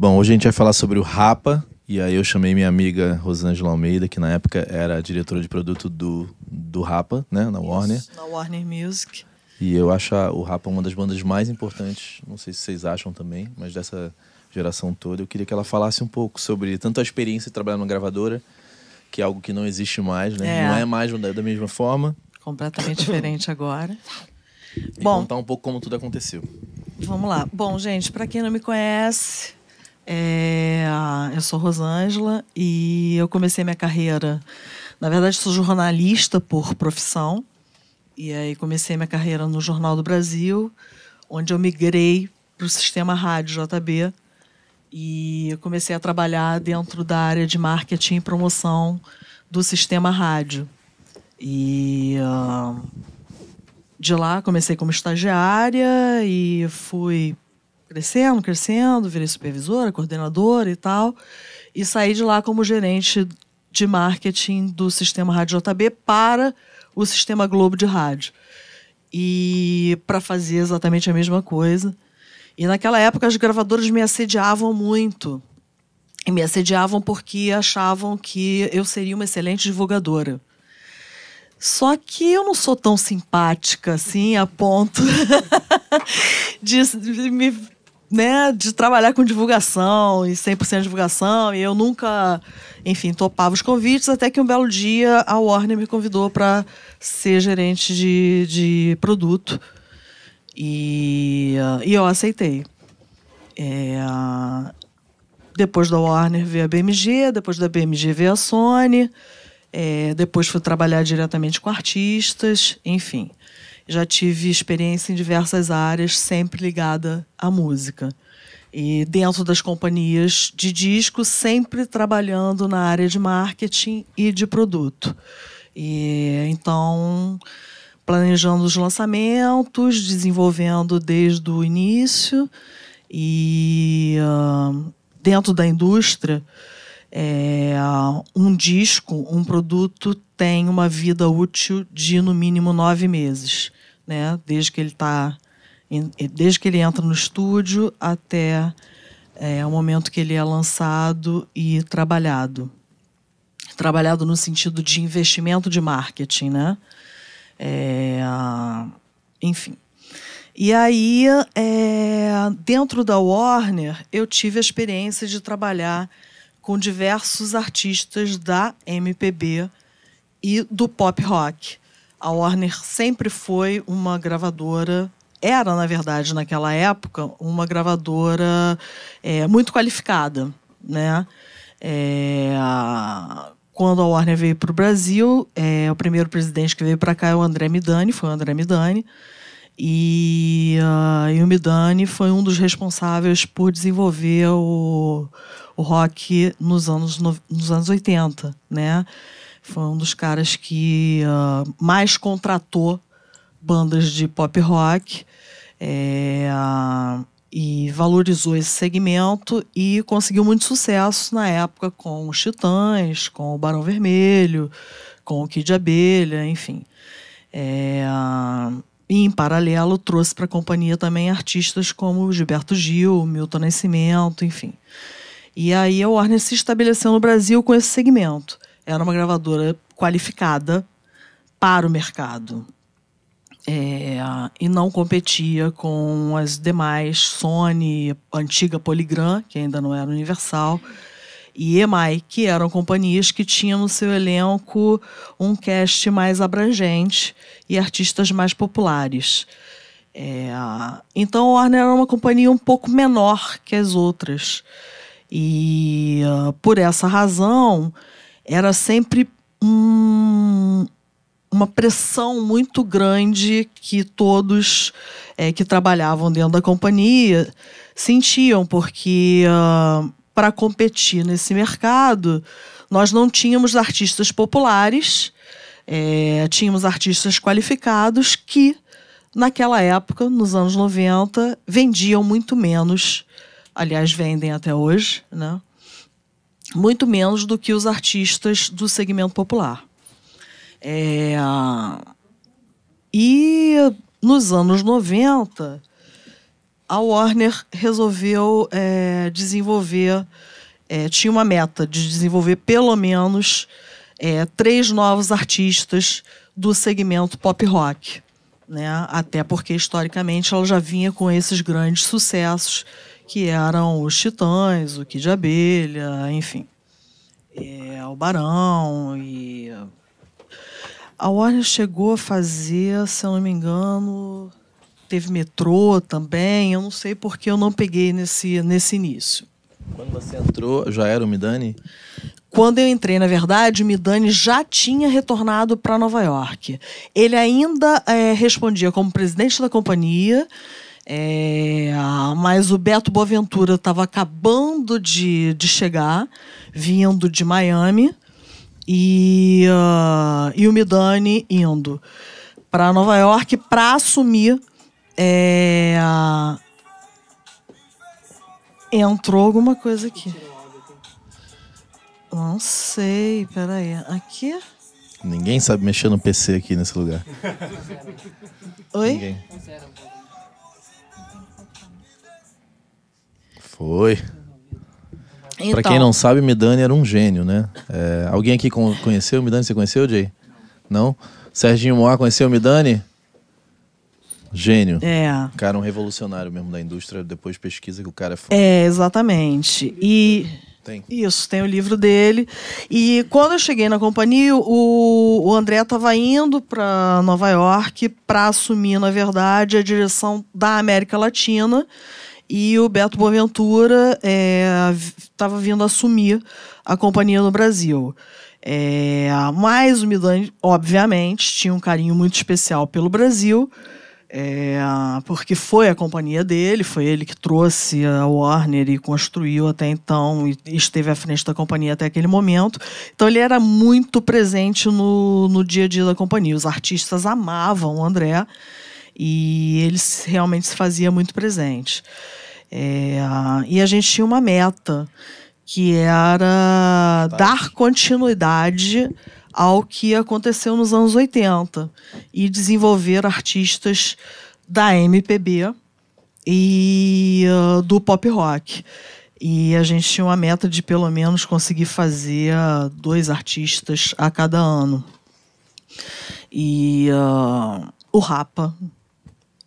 Bom, hoje a gente vai falar sobre o Rapa, e aí eu chamei minha amiga Rosângela Almeida, que na época era diretora de produto do, do Rapa, né, na Warner. Isso, na Warner Music. E eu acho o Rapa uma das bandas mais importantes, não sei se vocês acham também, mas dessa geração toda. Eu queria que ela falasse um pouco sobre tanto a experiência de trabalhar numa gravadora, que é algo que não existe mais, né? É. Não é mais da, da mesma forma. Completamente diferente agora. E Bom. contar um pouco como tudo aconteceu. Vamos lá. Bom, gente, para quem não me conhece, é, eu sou Rosângela e eu comecei minha carreira. Na verdade, sou jornalista por profissão. E aí comecei minha carreira no Jornal do Brasil, onde eu migrei para o sistema rádio JB. E eu comecei a trabalhar dentro da área de marketing e promoção do sistema rádio. E ah, de lá comecei como estagiária e fui crescendo, crescendo, virei supervisora, coordenadora e tal. E saí de lá como gerente de marketing do sistema Rádio JB para o sistema Globo de rádio. E para fazer exatamente a mesma coisa. E naquela época as gravadoras me assediavam muito. E me assediavam porque achavam que eu seria uma excelente divulgadora. Só que eu não sou tão simpática assim a ponto de, me, né, de trabalhar com divulgação e 100% divulgação. E eu nunca, enfim, topava os convites, até que um belo dia a Warner me convidou para ser gerente de, de produto. E, e eu aceitei. É, depois da Warner veio a BMG, depois da BMG veio a Sony. É, depois fui trabalhar diretamente com artistas, enfim. Já tive experiência em diversas áreas, sempre ligada à música. E dentro das companhias de disco, sempre trabalhando na área de marketing e de produto. E então, planejando os lançamentos, desenvolvendo desde o início e ah, dentro da indústria, é, um disco, um produto tem uma vida útil de no mínimo nove meses, né? Desde que ele tá, desde que ele entra no estúdio até é, o momento que ele é lançado e trabalhado. Trabalhado no sentido de investimento de marketing, né? É, enfim. E aí, é, dentro da Warner, eu tive a experiência de trabalhar com diversos artistas da MPB e do pop rock. A Warner sempre foi uma gravadora, era, na verdade, naquela época, uma gravadora é, muito qualificada. Né? É, quando a Warner veio para o Brasil, é, o primeiro presidente que veio para cá é o André Midani, foi o André Midani. E, ah, e o Midani foi um dos responsáveis por desenvolver o, o rock nos anos, no- nos anos 80, né? Foi um dos caras que ah, mais contratou bandas de pop rock é, ah, e valorizou esse segmento e conseguiu muito sucesso na época com os Titãs, com o Barão Vermelho, com o Kid Abelha, enfim. É, ah, e, em paralelo, trouxe para a companhia também artistas como Gilberto Gil, Milton Nascimento, enfim. E aí a Warner se estabeleceu no Brasil com esse segmento. Era uma gravadora qualificada para o mercado. É, e não competia com as demais Sony, antiga Polygram, que ainda não era Universal, e EMI, que eram companhias que tinham no seu elenco um cast mais abrangente e artistas mais populares. É, então a Warner era uma companhia um pouco menor que as outras. E ah, por essa razão, era sempre um- uma pressão muito grande que todos eh, que trabalhavam dentro da companhia sentiam, porque para competir nesse mercado, nós não tínhamos artistas populares, eh, tínhamos artistas qualificados que, naquela época, nos anos 90, vendiam muito menos, aliás, vendem até hoje, né? Muito menos do que os artistas do segmento popular. É, e nos anos 90, a Warner resolveu é, desenvolver, é, tinha uma meta de desenvolver pelo menos é, três novos artistas do segmento pop rock. Né? Até porque, historicamente, ela já vinha com esses grandes sucessos, que eram os Titãs, o Kid Abelha, enfim. É, o Barão e... A Warner chegou a fazer, se eu não me engano, teve metrô também. Eu não sei porque eu não peguei nesse, nesse início. Quando você entrou, já era o Midani? Quando eu entrei, na verdade, o Midani já tinha retornado para Nova York. Ele ainda é, respondia como presidente da companhia, é, mas o Beto Boaventura estava acabando de, de chegar, vindo de Miami, e, uh, e o Midani indo para Nova York para assumir é, entrou alguma coisa aqui. Não sei, peraí. Aqui? Ninguém sabe mexer no PC aqui nesse lugar. Oi? Ninguém. Foi. Então, Pra quem não sabe, Midani era um gênio, né? É, alguém aqui con- conheceu o Midani? Você conheceu, Jay? Não? Serginho Moá conheceu o Midani? Gênio. É. Cara, um revolucionário mesmo da indústria. Depois pesquisa que o cara é foda. É, exatamente. E Tem. Isso, tem o livro dele. E quando eu cheguei na companhia, o, o André estava indo para Nova York para assumir, na verdade, a direção da América Latina. E o Beto Boaventura estava vindo assumir a companhia no Brasil. É, mas o obviamente, tinha um carinho muito especial pelo Brasil. É, porque foi a companhia dele, foi ele que trouxe a Warner e construiu até então e esteve à frente da companhia até aquele momento. Então ele era muito presente no, no dia a dia da companhia. Os artistas amavam o André e ele realmente se fazia muito presente. É, e a gente tinha uma meta que era dar continuidade ao que aconteceu nos anos 80 e desenvolver artistas da MPB e ah, do pop rock. E a gente tinha uma meta de pelo menos conseguir fazer dois artistas a cada ano. E ah, o Rapa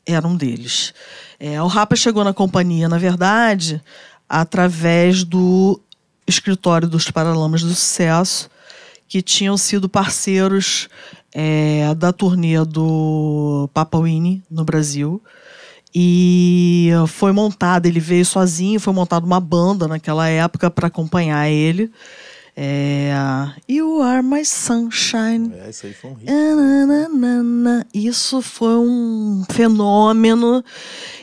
era um deles. É, o Rapa chegou na companhia, na verdade, através do escritório dos Paralamas do Sucesso, que tinham sido parceiros é, da turnê do Papa Winnie no Brasil. E foi montada, ele veio sozinho, foi montada uma banda naquela época para acompanhar ele. É, you are my sunshine. É, isso aí foi um hit. Isso foi um fenômeno.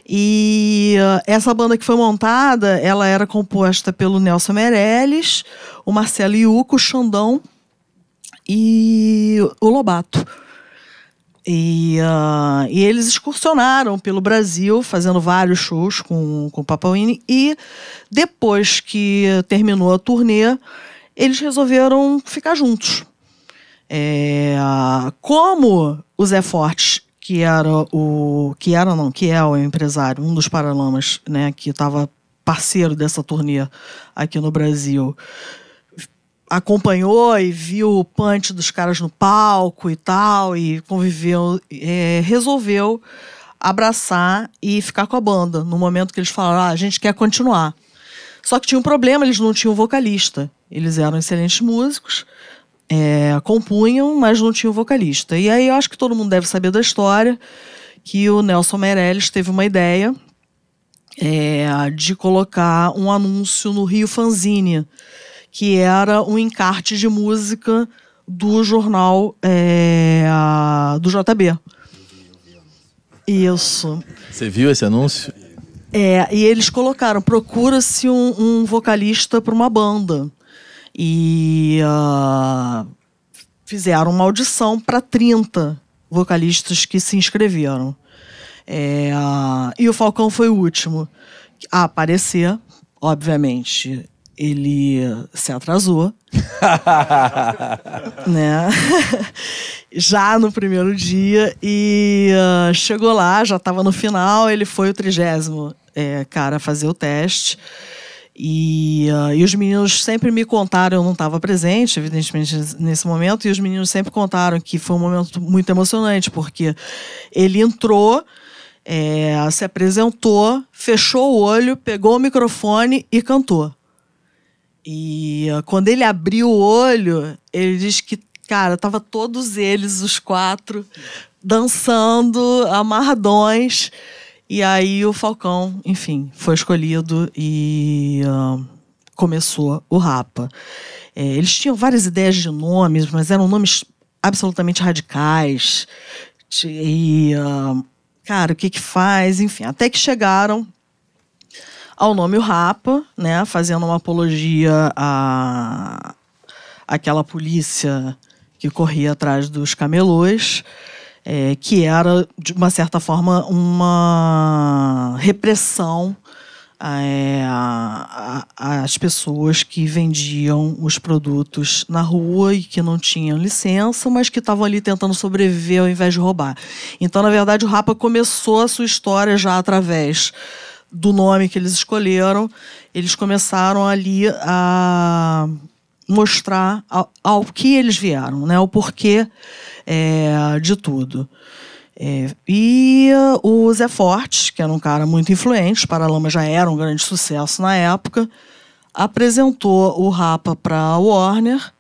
E ah, essa banda que foi montada, ela era composta pelo Nelson Meirelles, o Marcelo Iuco, o Xandão e o Lobato. E, ah, e eles excursionaram pelo Brasil, fazendo vários shows com, com o Papawini. E depois que terminou a turnê, eles resolveram ficar juntos. É, como o Zé Fortes, que era o. que era não, que é o empresário, um dos Paralamas, né, que estava parceiro dessa turnê aqui no Brasil, acompanhou e viu o punch dos caras no palco e tal, e conviveu, é, resolveu abraçar e ficar com a banda. No momento que eles falaram, ah, a gente quer continuar. Só que tinha um problema, eles não tinham vocalista. Eles eram excelentes músicos, é, compunham, mas não tinham vocalista. E aí eu acho que todo mundo deve saber da história que o Nelson Meirelles teve uma ideia é, de colocar um anúncio no Rio Fanzine, que era um encarte de música do jornal é, do JB. Isso. Você viu esse anúncio? É, e eles colocaram: procura-se um, um vocalista para uma banda. E ah, fizeram uma audição para 30 vocalistas que se inscreveram. É, ah, e o Falcão foi o último a aparecer, obviamente. Ele se atrasou. né? já no primeiro dia e uh, chegou lá, já estava no final, ele foi o trigésimo é, cara a fazer o teste. E, uh, e os meninos sempre me contaram, eu não estava presente, evidentemente, nesse momento, e os meninos sempre contaram que foi um momento muito emocionante, porque ele entrou, é, se apresentou, fechou o olho, pegou o microfone e cantou. E uh, quando ele abriu o olho, ele diz que Cara, tava todos eles, os quatro, dançando, amarradões. E aí o Falcão, enfim, foi escolhido e uh, começou o Rapa. É, eles tinham várias ideias de nomes, mas eram nomes absolutamente radicais. E, uh, cara, o que que faz? Enfim, até que chegaram ao nome o Rapa, né, fazendo uma apologia à aquela polícia que corria atrás dos camelôs, é, que era, de uma certa forma, uma repressão é, às pessoas que vendiam os produtos na rua e que não tinham licença, mas que estavam ali tentando sobreviver ao invés de roubar. Então, na verdade, o Rapa começou a sua história já através do nome que eles escolheram. Eles começaram ali a mostrar ao, ao que eles vieram, né? o porquê é, de tudo. É, e uh, o Zé Fortes, que era um cara muito influente, os Paralamas já era um grande sucesso na época, apresentou o Rapa para Warner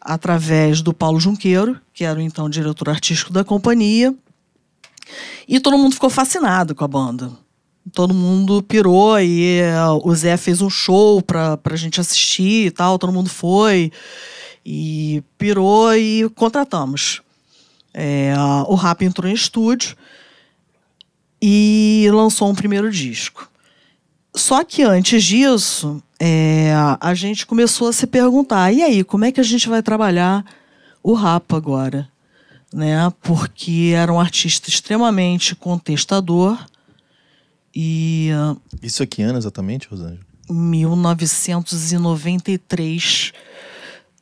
através do Paulo Junqueiro, que era o então diretor artístico da companhia, e todo mundo ficou fascinado com a banda todo mundo pirou e uh, o Zé fez um show pra, pra gente assistir e tal, todo mundo foi e pirou e contratamos. É, o Rap entrou em estúdio e lançou um primeiro disco. Só que antes disso, é, a gente começou a se perguntar: e aí, como é que a gente vai trabalhar o Rapa agora? Né? Porque era um artista extremamente contestador e. Uh, Isso aqui ano exatamente, Rosângela? 1993,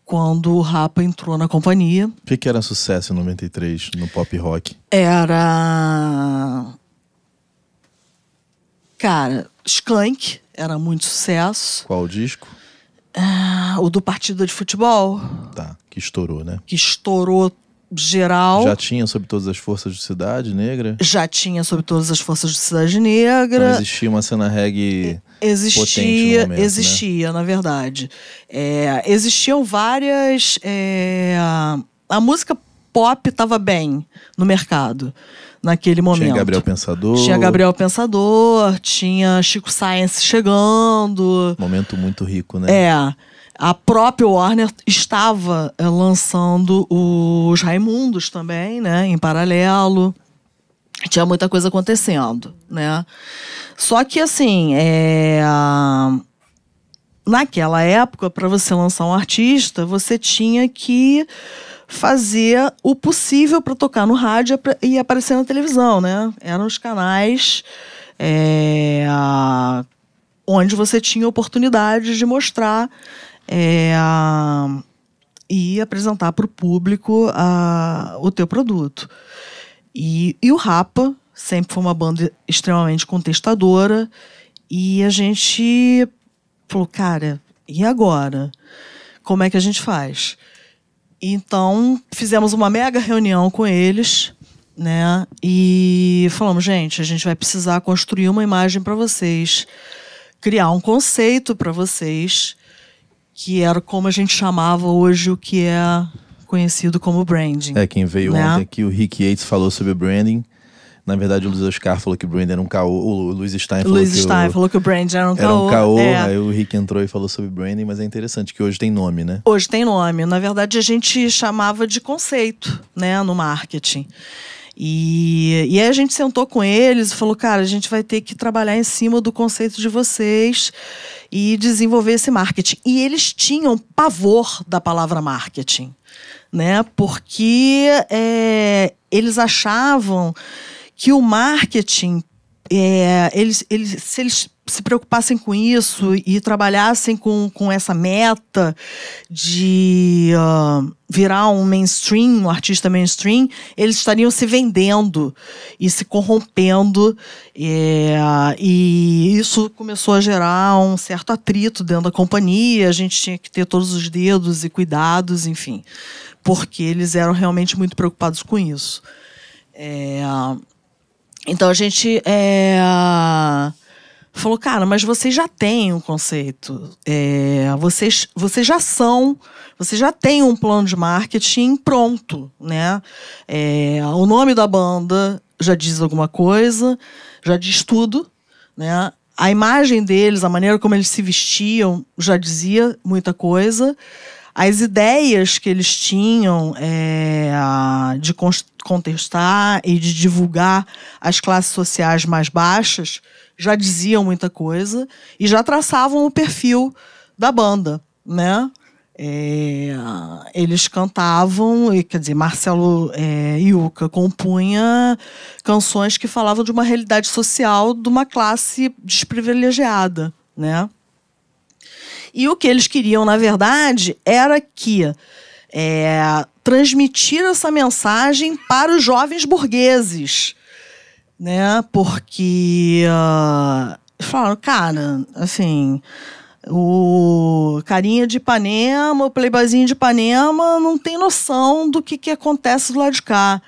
quando o Rapa entrou na companhia. O que, que era sucesso em 93 no pop rock? Era. Cara, Skank era muito sucesso. Qual o disco? Uh, o do Partido de Futebol. Tá, que estourou, né? Que estourou geral. Já tinha sobre todas as forças de Cidade Negra? Já tinha sobre todas as forças de Cidade Negra. Então existia uma cena reggae. Existia, momento, né? existia, né? na verdade. É, existiam várias. É, a música pop estava bem no mercado naquele momento. Tinha Gabriel Pensador. Tinha Gabriel Pensador, tinha Chico Science chegando. Momento muito rico, né? É. A própria Warner estava é, lançando os Raimundos também, né, em paralelo. Tinha muita coisa acontecendo, né? Só que assim, é... naquela época, para você lançar um artista, você tinha que fazer o possível para tocar no rádio e aparecer na televisão, né? Eram os canais é... onde você tinha oportunidade de mostrar é, a, e apresentar para o público a, o teu produto. E, e o Rapa sempre foi uma banda extremamente contestadora e a gente falou, cara, e agora? Como é que a gente faz? Então, fizemos uma mega reunião com eles, né? E falamos, gente, a gente vai precisar construir uma imagem para vocês, criar um conceito para vocês que era como a gente chamava hoje o que é conhecido como branding. É, quem veio né? ontem aqui, o Rick Yates falou sobre branding. Na verdade, o Luiz Oscar falou que o branding era um caô. O Luiz Stein falou Luiz que Stein o... falou que o branding era um era caô. Um caô é. Aí o Rick entrou e falou sobre branding, mas é interessante que hoje tem nome, né? Hoje tem nome. Na verdade, a gente chamava de conceito, né, no marketing. E, e aí a gente sentou com eles e falou, cara, a gente vai ter que trabalhar em cima do conceito de vocês e desenvolver esse marketing. E eles tinham pavor da palavra marketing, né? Porque é, eles achavam que o marketing, é, eles, eles, se eles se preocupassem com isso e trabalhassem com, com essa meta de uh, virar um mainstream, um artista mainstream, eles estariam se vendendo e se corrompendo. É, e isso começou a gerar um certo atrito dentro da companhia. A gente tinha que ter todos os dedos e cuidados, enfim, porque eles eram realmente muito preocupados com isso. É, então a gente. É, falou, cara, mas vocês já têm um conceito, é, vocês, vocês já são, vocês já têm um plano de marketing pronto, né? É, o nome da banda já diz alguma coisa, já diz tudo, né? A imagem deles, a maneira como eles se vestiam, já dizia muita coisa. As ideias que eles tinham é, de contestar e de divulgar as classes sociais mais baixas já diziam muita coisa e já traçavam o perfil da banda, né? É, eles cantavam, e, quer dizer, Marcelo é, Iuca compunha canções que falavam de uma realidade social de uma classe desprivilegiada, né? E o que eles queriam, na verdade, era que é, transmitir essa mensagem para os jovens burgueses, né? Porque uh, falaram, cara, assim, o carinha de Ipanema, o playboyzinho de Ipanema não tem noção do que, que acontece do lado de cá,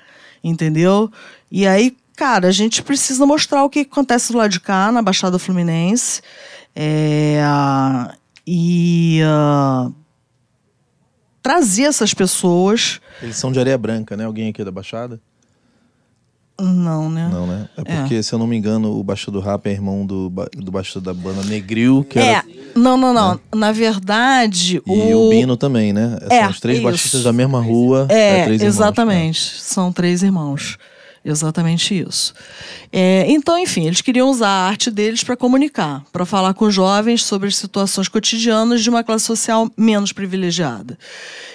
entendeu? E aí, cara, a gente precisa mostrar o que acontece do lado de cá, na Baixada Fluminense. É, e uh, trazer essas pessoas. Eles são de areia branca, né? Alguém aqui da Baixada? Não, né? Não, né? É, é. porque, é. se eu não me engano, o Baixo do Rap é irmão do, do Baixo da banda Negril, que é. Era... Não, não, não. Né? Na verdade, o... E o Bino também, né? É, São os três isso. baixistas da mesma rua. É, é três exatamente. Irmãos, né? São três irmãos. Exatamente isso. É, então, enfim, eles queriam usar a arte deles para comunicar, para falar com jovens sobre as situações cotidianas de uma classe social menos privilegiada.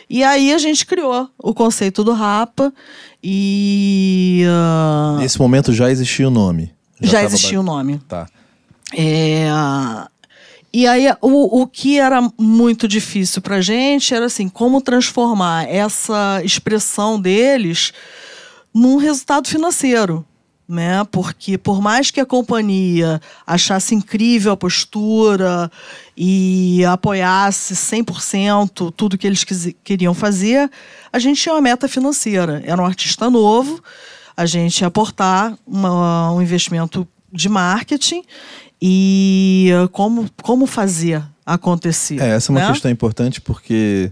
E aí a gente criou o conceito do Rapa e. Uh... Nesse momento já existia o nome. Já, já existia o nome. Tá. É, e aí, o, o que era muito difícil para gente era assim, como transformar essa expressão deles num resultado financeiro. Né? Porque por mais que a companhia achasse incrível a postura e apoiasse 100% tudo que eles queriam fazer, a gente tinha uma meta financeira. Era um artista novo, a gente ia aportar uma, um investimento de marketing e como, como fazer acontecer. É, essa é uma né? questão importante porque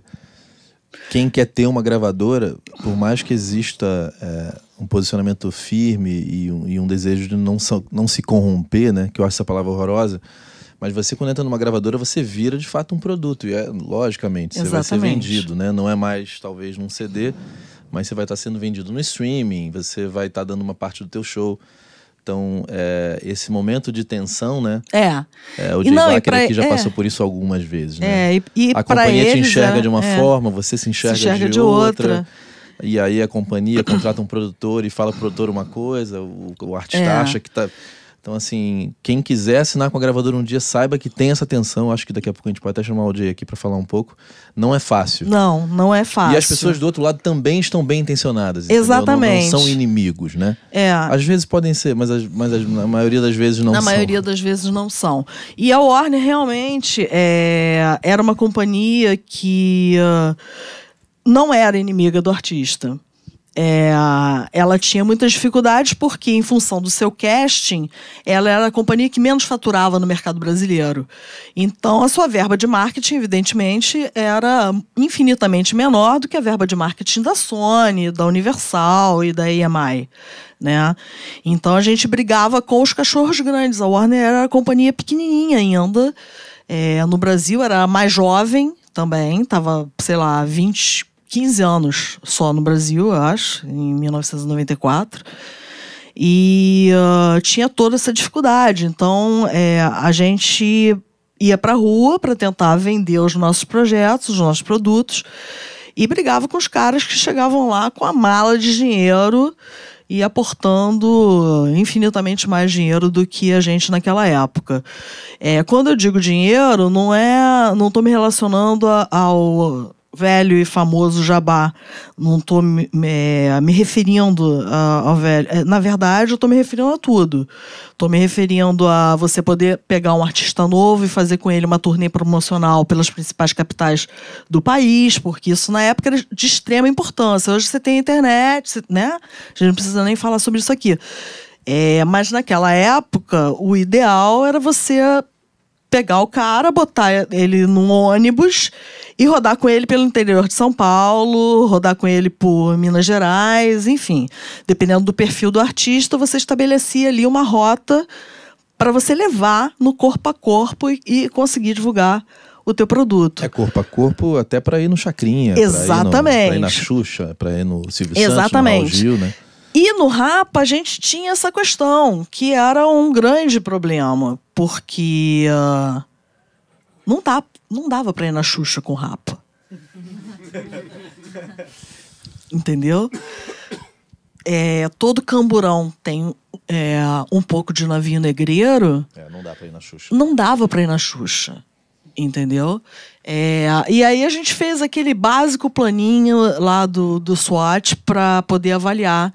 quem quer ter uma gravadora, por mais que exista é, um posicionamento firme e um, e um desejo de não, não se corromper, né? Que eu acho essa palavra horrorosa. Mas você, quando entra numa gravadora, você vira de fato um produto. E é, logicamente, você Exatamente. vai ser vendido, né? Não é mais, talvez, num CD, mas você vai estar sendo vendido no streaming, você vai estar dando uma parte do teu show. Então, é, esse momento de tensão, né? É. é o Jay não, Wacker aqui já é. passou por isso algumas vezes, né? É, e, e a companhia eles, te enxerga é, de uma é. forma, você se enxerga, se enxerga de, de, outra. outra. E aí a companhia contrata um produtor e fala pro produtor uma coisa, o, o artista é. acha que tá... Então, assim, quem quiser assinar com a gravadora um dia, saiba que tem essa tensão. Acho que daqui a pouco a gente pode até chamar o Jay aqui para falar um pouco. Não é fácil. Não, não é fácil. E as pessoas do outro lado também estão bem intencionadas. Exatamente. Não, não, são inimigos, né? É. Às vezes podem ser, mas, as, mas as, na maioria das vezes não na são. Na maioria das vezes não são. E a Warner realmente é, era uma companhia que uh, não era inimiga do artista. É, ela tinha muitas dificuldades porque, em função do seu casting, ela era a companhia que menos faturava no mercado brasileiro. Então, a sua verba de marketing, evidentemente, era infinitamente menor do que a verba de marketing da Sony, da Universal e da EMI. Né? Então, a gente brigava com os cachorros grandes. A Warner era a companhia pequenininha ainda. É, no Brasil, era mais jovem também, estava, sei lá, 20 15 anos só no Brasil, eu acho, em 1994. E uh, tinha toda essa dificuldade. Então, é, a gente ia para a rua para tentar vender os nossos projetos, os nossos produtos, e brigava com os caras que chegavam lá com a mala de dinheiro e aportando infinitamente mais dinheiro do que a gente naquela época. É, quando eu digo dinheiro, não é, não estou me relacionando a, ao velho e famoso jabá. Não estou me, me, referindo ao velho. É, na verdade, eu estou me referindo a tudo. Estou me referindo a você poder pegar um artista novo e fazer com ele uma turnê promocional pelas principais capitais do país, porque isso na época era de extrema importância. Hoje você tem internet, né? A gente não precisa nem falar sobre isso aqui. É, mas naquela época, o ideal era você pegar o cara, botar ele num ônibus e rodar com ele pelo interior de São Paulo, rodar com ele por Minas Gerais, enfim. Dependendo do perfil do artista, você estabelecia ali uma rota para você levar no corpo a corpo e, e, conseguir divulgar o teu produto. É corpo a corpo até para ir no Chacrinha, Exatamente. Para ir, ir, na Xuxa, para ir no Silvio Exatamente. Santos, no Gil, né? E no Rapa a gente tinha essa questão, que era um grande problema, porque uh, não, dá, não dava pra ir na Xuxa com Rapa. Entendeu? É, todo camburão tem é, um pouco de navio negreiro. É, não dá pra ir na Xuxa. Não dava pra ir na Xuxa. Entendeu? É, e aí a gente fez aquele básico planinho lá do, do SWAT para poder avaliar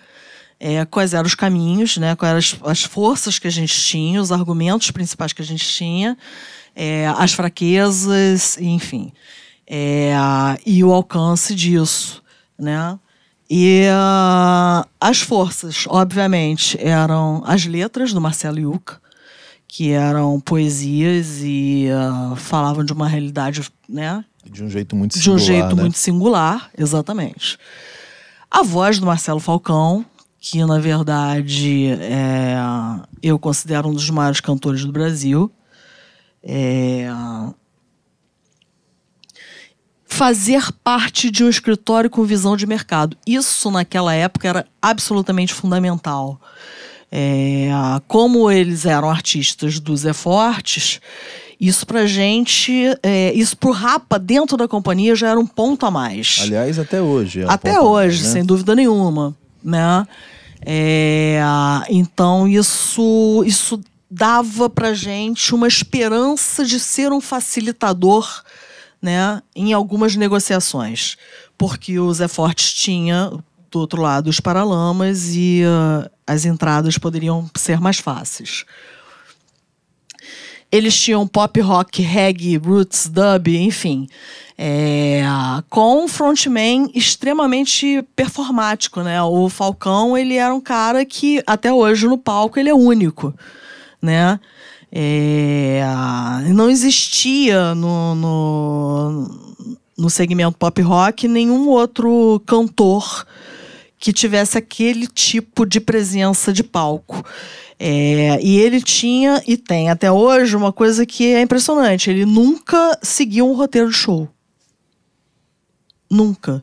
é, quais eram os caminhos, né, quais eram as, as, forças que a gente tinha, os argumentos principais que a gente tinha, é, as fraquezas, enfim, é, e o alcance disso, né? E uh, as forças, obviamente, eram as letras do Marcelo Yuca, que eram poesias e uh, falavam de uma realidade, né? De um jeito muito singular. De um jeito né? muito singular, exatamente. A voz do Marcelo Falcão, que na verdade é, eu considero um dos maiores cantores do Brasil. É, fazer parte de um escritório com visão de mercado. Isso naquela época era absolutamente fundamental. É, como eles eram artistas do Zé Fortes, isso pra gente, é, isso pro Rapa dentro da companhia já era um ponto a mais. Aliás, até hoje. É até hoje, mais, né? sem dúvida nenhuma né? É, então isso isso dava para gente uma esperança de ser um facilitador, né, em algumas negociações, porque o Zé Fortes tinha do outro lado os paralamas e uh, as entradas poderiam ser mais fáceis. Eles tinham pop rock, reggae, roots, dub, enfim. É, com um frontman extremamente performático, né? O Falcão, ele era um cara que até hoje no palco ele é único, né? É, não existia no, no, no segmento pop rock nenhum outro cantor que tivesse aquele tipo de presença de palco. É, e ele tinha e tem até hoje uma coisa que é impressionante: ele nunca seguiu um roteiro de show. Nunca.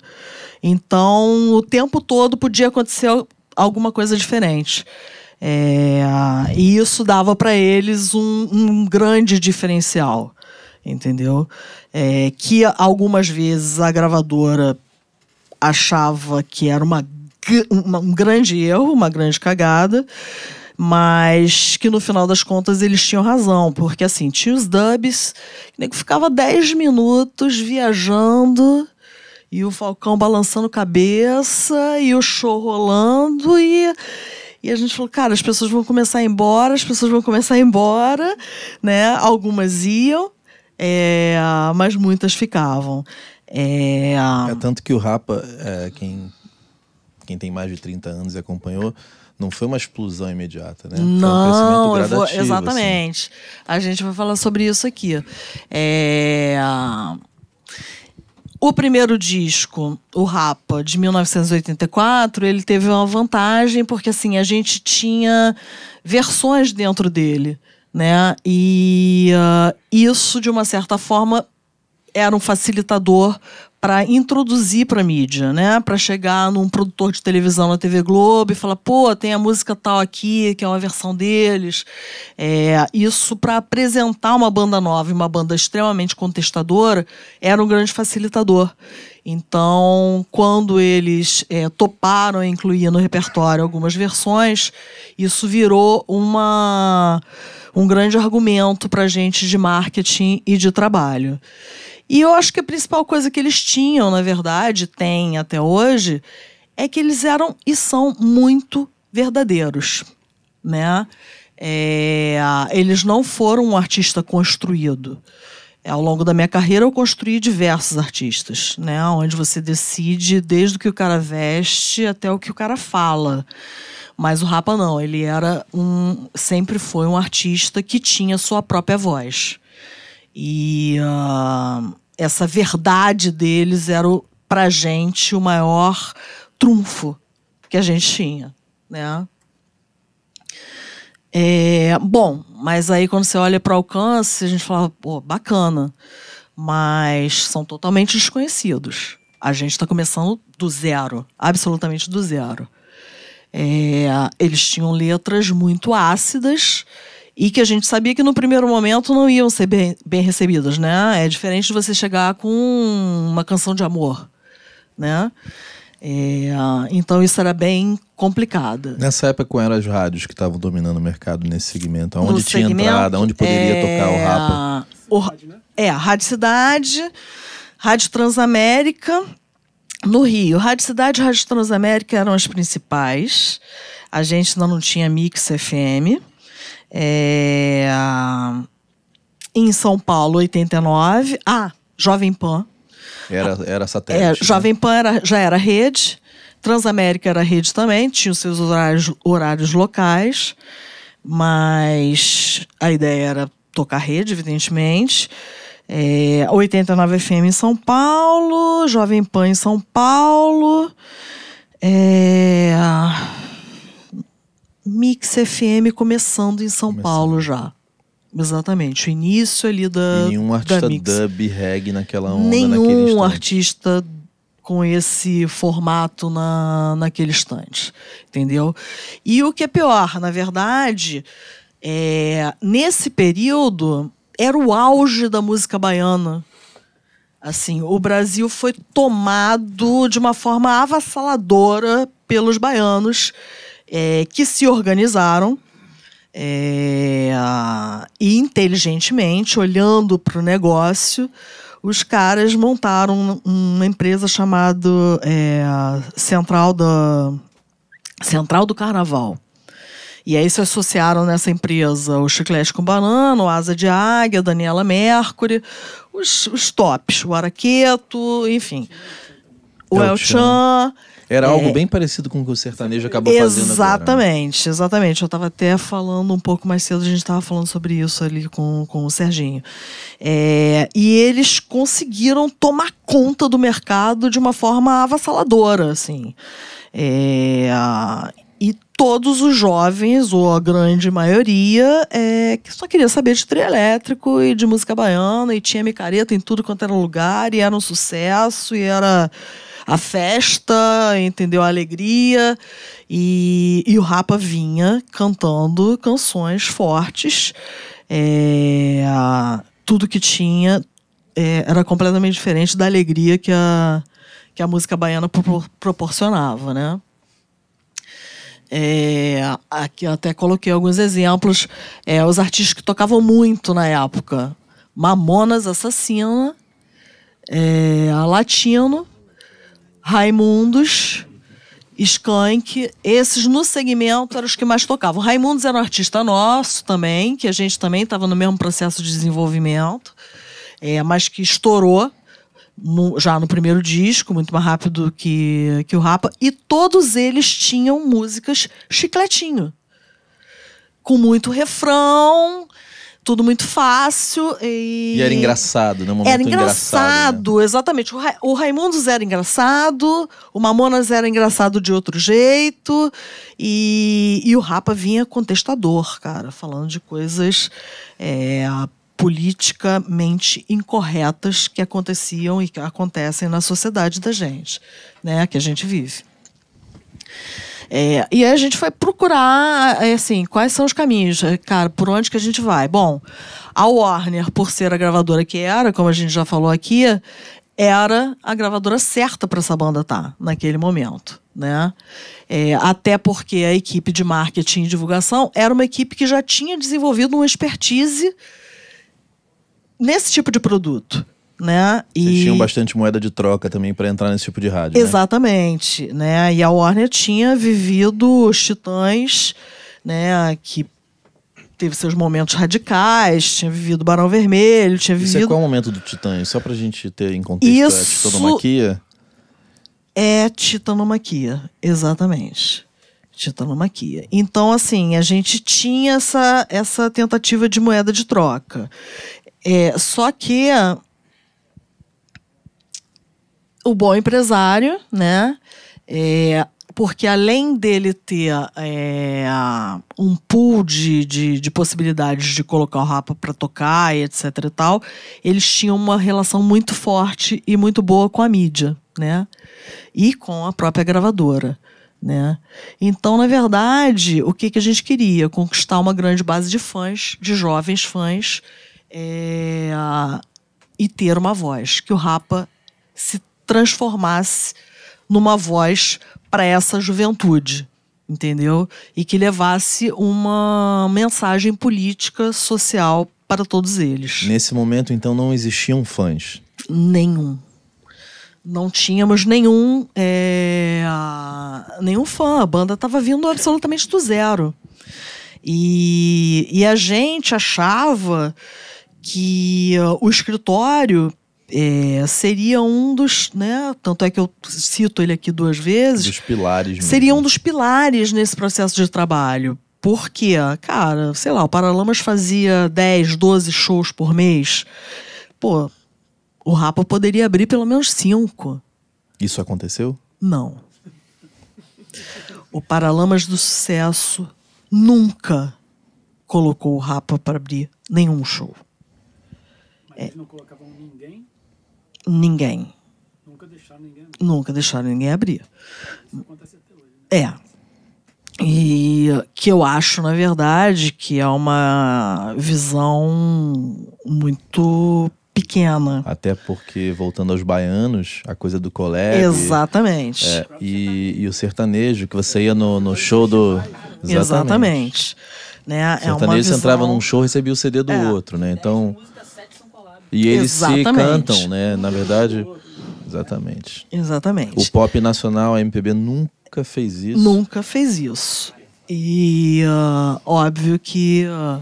Então, o tempo todo podia acontecer alguma coisa diferente. É, e isso dava para eles um, um, grande diferencial, entendeu? É, que algumas vezes a gravadora achava que era uma, uma, um grande erro, uma grande cagada, mas que no final das contas eles tinham razão, porque assim, tinha os dubs, que ficava 10 minutos viajando e o Falcão balançando cabeça e o show rolando e e a gente falou, cara, as pessoas vão começar a ir embora, as pessoas vão começar a ir embora, né? Algumas iam, é, mas muitas ficavam. É, é tanto que o Rapa, é, quem, quem tem mais de 30 anos e acompanhou, não foi uma explosão imediata, né? Não, um vou, assim. exatamente. Assim. A gente vai falar sobre isso aqui. É... O primeiro disco, o Rapa, de 1984, ele teve uma vantagem porque assim a gente tinha versões dentro dele, né? E uh, isso de uma certa forma era um facilitador para introduzir para a mídia, né? Para chegar num produtor de televisão na TV Globo e falar, pô, tem a música tal aqui, que é uma versão deles. É, isso para apresentar uma banda nova uma banda extremamente contestadora era um grande facilitador. Então, quando eles é, toparam incluir no repertório algumas versões, isso virou uma, um grande argumento para gente de marketing e de trabalho. E eu acho que a principal coisa que eles tinham, na verdade, tem até hoje, é que eles eram e são muito verdadeiros, né? É, eles não foram um artista construído. É, ao longo da minha carreira eu construí diversos artistas, né? Onde você decide desde o que o cara veste até o que o cara fala. Mas o Rapa não, ele era um, sempre foi um artista que tinha sua própria voz. E uh, essa verdade deles era o, pra gente o maior trunfo que a gente tinha, né? É, bom, mas aí quando você olha para o alcance, a gente fala, pô, bacana, mas são totalmente desconhecidos. A gente está começando do zero, absolutamente do zero. É, eles tinham letras muito ácidas e que a gente sabia que no primeiro momento não iam ser bem, bem recebidas, né? É diferente de você chegar com uma canção de amor, né? É, então isso era bem complicado. Nessa época, eram as rádios que estavam dominando o mercado nesse segmento? Onde tinha segmento, entrada? Onde poderia é, tocar o Rapa? O, é, a Rádio Cidade, Rádio Transamérica, no Rio. Rádio Cidade e Rádio Transamérica eram as principais. A gente ainda não tinha Mix FM. É, em São Paulo, 89. Ah, Jovem Pan. Era, era satélite. É, né? Jovem Pan era, já era rede. Transamérica era rede também, tinha os seus horários, horários locais. Mas a ideia era tocar rede, evidentemente. É, 89 FM em São Paulo, Jovem Pan em São Paulo. É, Mix FM começando em São começando. Paulo já. Exatamente, o início ali da. E nenhum artista dub reggae naquela onda. Nenhum artista com esse formato na, naquele instante. Entendeu? E o que é pior, na verdade, é, nesse período era o auge da música baiana. Assim, o Brasil foi tomado de uma forma avassaladora pelos baianos é, que se organizaram é, e inteligentemente, olhando para o negócio, os caras montaram uma empresa chamada é, Central, da, Central do Carnaval. E aí se associaram nessa empresa o Chiclete com Banana, o Asa de Águia, Daniela Mercury, os, os tops, o Araqueto, enfim. O El Chan. Era é, algo bem parecido com o que o sertanejo acabou fazendo Exatamente, exatamente. Eu estava até falando um pouco mais cedo, a gente estava falando sobre isso ali com, com o Serginho. É, e eles conseguiram tomar conta do mercado de uma forma avassaladora, assim. É, e todos os jovens, ou a grande maioria, é, que só queria saber de trio elétrico e de música baiana, e tinha micareta em tudo quanto era lugar, e era um sucesso, e era a festa, entendeu? A alegria. E, e o Rapa vinha cantando canções fortes. É, tudo que tinha é, era completamente diferente da alegria que a, que a música baiana pro, proporcionava, né? É, aqui até coloquei alguns exemplos. É, os artistas que tocavam muito na época. Mamonas Assassina, é, Latino, Raimundos, Skank, esses no segmento eram os que mais tocavam. Raimundos era um artista nosso também, que a gente também estava no mesmo processo de desenvolvimento, é, mas que estourou no, já no primeiro disco, muito mais rápido que, que o Rapa, e todos eles tinham músicas chicletinho. Com muito refrão, tudo muito fácil. E, e era engraçado, né? Um era engraçado, engraçado né? exatamente. O, Ra o Raimundos era engraçado, o Mamonas era engraçado de outro jeito, e, e o Rapa vinha contestador, cara, falando de coisas é, politicamente incorretas que aconteciam e que acontecem na sociedade da gente, né? Que a gente vive. É, e aí a gente foi procurar, é, assim, quais são os caminhos, é, cara, por onde que a gente vai? Bom, a Warner, por ser a gravadora que era, como a gente já falou aqui, era a gravadora certa para essa banda estar tá, naquele momento. Né? É, até porque a equipe de marketing e divulgação era uma equipe que já tinha desenvolvido uma expertise nesse tipo de produto. Né? Vocês e... tinham bastante moeda de troca também para entrar nesse tipo de rádio. Né? Exatamente. Né? né? E a Warner tinha vivido os titãs, né? que teve seus momentos radicais, tinha vivido Barão Vermelho, tinha vivido. Isso é qual o momento do Titãs? Só pra gente ter em contexto, é Isso... é titanomaquia? É titanomaquia, exatamente. Titanomaquia. Então, assim, a gente tinha essa, essa tentativa de moeda de troca. É, só que o bom empresário, né? É, porque além dele ter é, um pool de, de, de, possibilidades de colocar o Rapa para tocar e etc e tal, eles tinham uma relação muito forte e muito boa com a mídia, né? E com a própria gravadora. Né? Então, na verdade, o que, que a gente queria? Conquistar uma grande base de fãs, de jovens fãs, é, e ter uma voz, que o Rapa se transformasse numa voz para essa juventude, entendeu? E que levasse uma mensagem política, social para todos eles. Nesse momento, então, não existiam fãs? Nenhum. Não tínhamos nenhum, é, nenhum fã. A banda estava vindo absolutamente do zero. E, e a gente achava que o escritório é, seria um dos, né? Tanto é que eu cito ele aqui duas vezes. Dos pilares. Mesmo. Seria um dos pilares nesse processo de trabalho. Porque, cara, sei lá, o Paralamas fazia 10, 12 shows por mês. Pô, o Rapa poderia abrir pelo menos cinco. Isso aconteceu? Não. O Paralamas do Sucesso nunca colocou o Rapa para abrir nenhum show. Mas eles não colocavam ninguém? Ninguém. Nunca deixaram ninguém abrir. Nunca deixaram ninguém abrir. Isso acontece até hoje. Né? É. E que eu acho, na verdade, que é uma visão muito pequena. Até porque, voltando aos baianos, a coisa do colégio. Exatamente. É, e, e, o sertanejo, que você ia no, no show do. Exatamente. Exatamente. Né? O sertanejo, é visão... você entrava num show e recebia o CD do é. outro, né? Então. E eles Exatamente. se cantam, né? Na verdade. Exatamente. Exatamente. O pop nacional, a MPB, nunca fez isso. Nunca fez isso. E uh, óbvio que uh,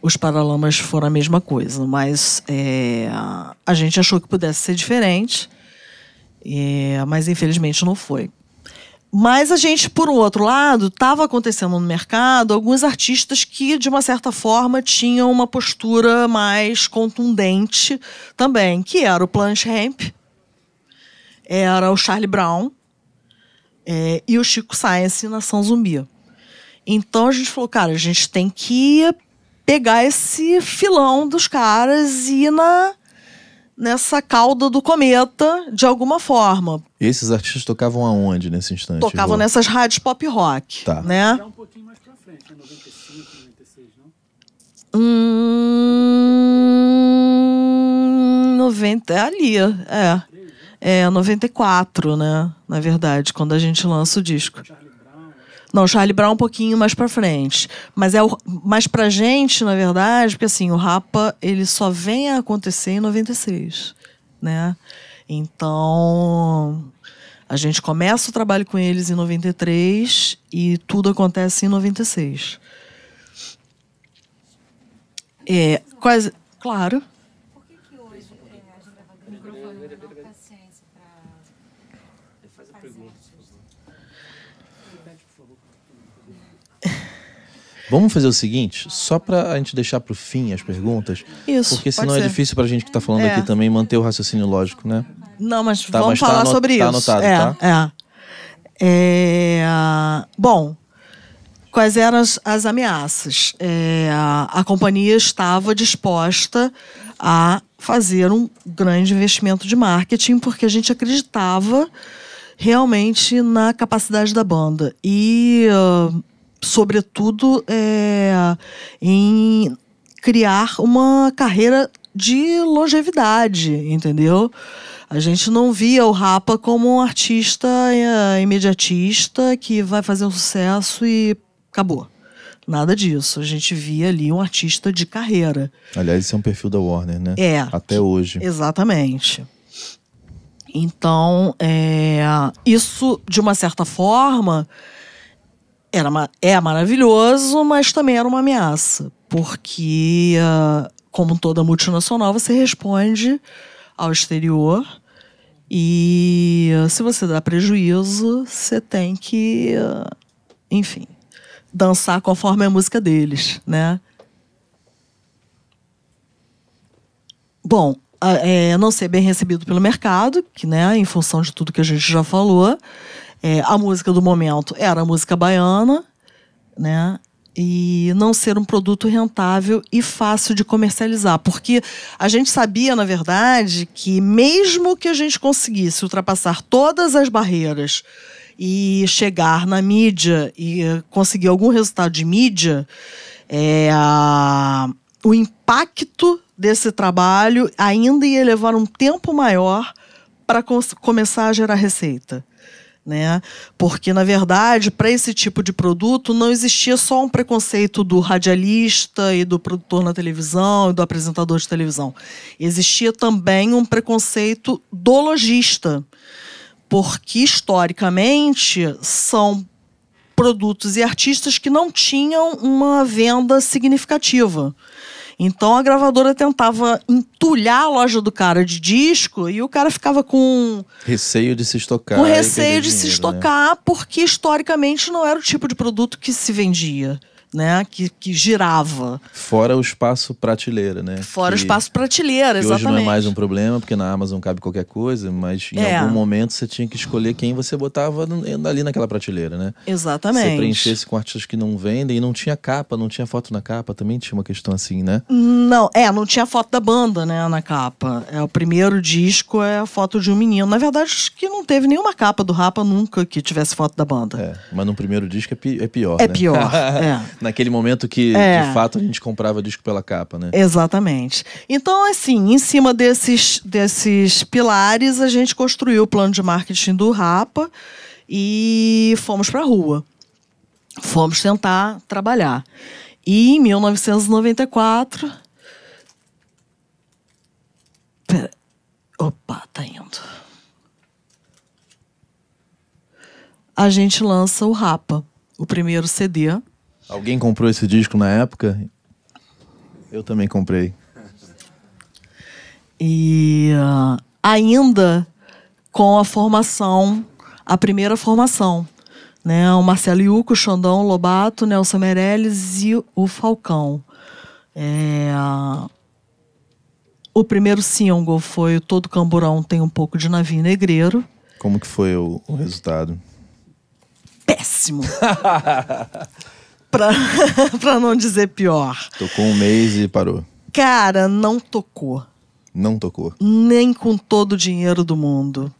os Paralamas foram a mesma coisa, mas é, a gente achou que pudesse ser diferente, é, mas infelizmente não foi. Mas a gente, por um outro lado, estava acontecendo no mercado alguns artistas que, de uma certa forma, tinham uma postura mais contundente também, que era o Planche Hemp, era o Charlie Brown é, e o Chico Science Nação Zumbi. Então a gente falou, cara, a gente tem que pegar esse filão dos caras e ir na nessa cauda do cometa de alguma forma. Esses artistas tocavam aonde nesse instante? Tocavam nessas rádios pop rock, tá. né? um pouquinho mais pra frente, né? 95, 96, não? Hum, 90, é ali, é. É, 94, né? Na verdade, quando a gente lança o disco. Não, Charlie Brown um pouquinho mais para frente. Mas é o, mais pra gente, na verdade, porque assim, o Rapa, ele só vem a acontecer em 96, né? Então, a gente começa o trabalho com eles em 93 e tudo acontece em 96. É, quase, claro. Vamos fazer o seguinte, só para a gente deixar para o fim as perguntas. Isso. Porque senão é difícil para a gente que está falando é. aqui também manter o raciocínio lógico, né? Não, mas tá, vamos mas tá falar tá sobre tá isso. Anotado, é, tá? é. é. Bom, quais eram as, as ameaças? É, a, a companhia estava disposta a fazer um grande investimento de marketing porque a gente acreditava realmente na capacidade da banda. E. Uh, sobretudo é, em criar uma carreira de longevidade, entendeu? A gente não via o Rapa como um artista é, imediatista que vai fazer um sucesso e acabou. Nada disso. A gente via ali um artista de carreira. Aliás, esse é um perfil da Warner, né? É. Até hoje. Exatamente. Então, é, isso, de uma certa forma, era, é maravilhoso, mas também era uma ameaça. Porque, ah, como toda multinacional, você responde ao exterior. E ah, se você dá prejuízo, você tem que, ah, enfim, dançar conforme a música deles, né? Bom, é, não ser bem recebido pelo mercado, que, né, em função de tudo que a gente já falou, é, a música do momento era a música baiana, né? E não ser um produto rentável e fácil de comercializar. Porque a gente sabia, na verdade, que mesmo que a gente conseguisse ultrapassar todas as barreiras e chegar na mídia e conseguir algum resultado de mídia, é, a- o impacto desse trabalho ainda ia levar um tempo maior para começar a gerar receita. Né? Porque, na verdade, para esse tipo de produto não existia só um preconceito do radialista e do produtor na televisão e do apresentador de televisão. Existia também um preconceito do lojista. Porque, historicamente, são produtos e artistas que não tinham uma venda significativa. Então a gravadora tentava entulhar a loja do cara de disco e o cara ficava com, Receio de se estocar. com receio de se dinheiro, né? estocar, porque historicamente não era o tipo de produto que se vendia, né? Que, que girava. Fora o espaço prateleira, né? Fora o Que- espaço prateleira, exatamente. hoje não é mais um problema, porque na Amazon cabe qualquer coisa, mas em É. algum momento você tinha que escolher quem você botava ali naquela prateleira, né? Exatamente. Você preenchesse com artistas que não vendem e não tinha capa, não tinha foto na capa, também tinha uma questão assim, né? Não, é, não tinha foto da banda, né, na capa. É, o primeiro disco é a foto de um menino. Na verdade, acho que não teve nenhuma capa do Rapa nunca que tivesse foto da banda. É, mas no primeiro disco é, pi- é pior, É né? pior, é. Naquele momento que, É. de fato, a gente comprava disco pela capa, né? Exatamente. Então, assim, em cima desses, desses pilares, a gente construiu o plano de marketing do Rapa e fomos para a rua. Fomos tentar trabalhar. E em 1994. Pera. Opa, tá indo. A gente lança o Rapa, o primeiro CD. Alguém comprou esse disco na época? Eu também comprei. E ah, ainda com a formação, a primeira formação. Né? O Marcelo Iuco, o Xandão o Lobato, Nelson Meirelles e o Falcão. É, ah, o primeiro single foi o Todo Camburão Tem um pouco de Navio Negreiro. Como que foi o, o resultado? Péssimo. pra, pra não dizer pior. Tocou um mês e parou. Cara, não tocou. Não tocou. Nem com todo o dinheiro do mundo.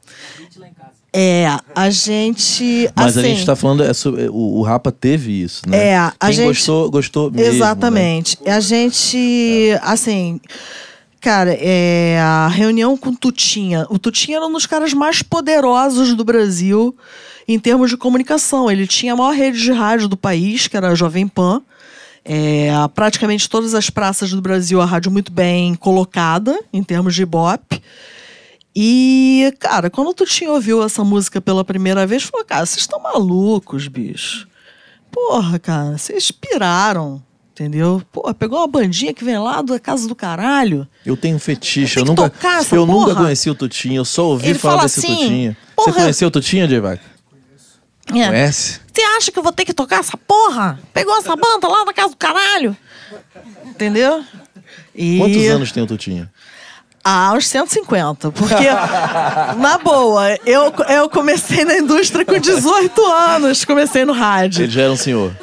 É, a gente. Mas assim, a gente tá falando, é sobre- o, o Rapa teve isso, né? É, a Quem gente- gostou, gostou mesmo. né? Exatamente. A gente, assim, cara, é, a reunião com o Tutinha. O Tutinha era um dos caras mais poderosos do Brasil em termos de comunicação. Ele tinha a maior rede de rádio do país, que era a Jovem Pan. É, praticamente todas as praças do Brasil, a rádio muito bem colocada em termos de ibope. E, cara, quando o Tutinha ouviu essa música pela primeira vez, falou: Cara, vocês estão malucos, bicho. Porra, cara, vocês piraram, entendeu? Porra, pegou uma bandinha que vem lá da casa do caralho. Eu tenho um fetiche, eu que nunca, eu nunca conheci o Tutinha, eu só ouvi Ele falar fala desse assim, Tutinha. porra, Você conheceu o Tutinha, J-Vac? É. Conhece? Você acha que eu vou ter que tocar essa porra? Pegou essa banda lá da casa do caralho. Entendeu? E... Quantos anos tem o Tutinha? Ah, uns 150. Porque, na boa, eu, eu comecei na indústria com 18 anos. Comecei no rádio. Ele já era um senhor.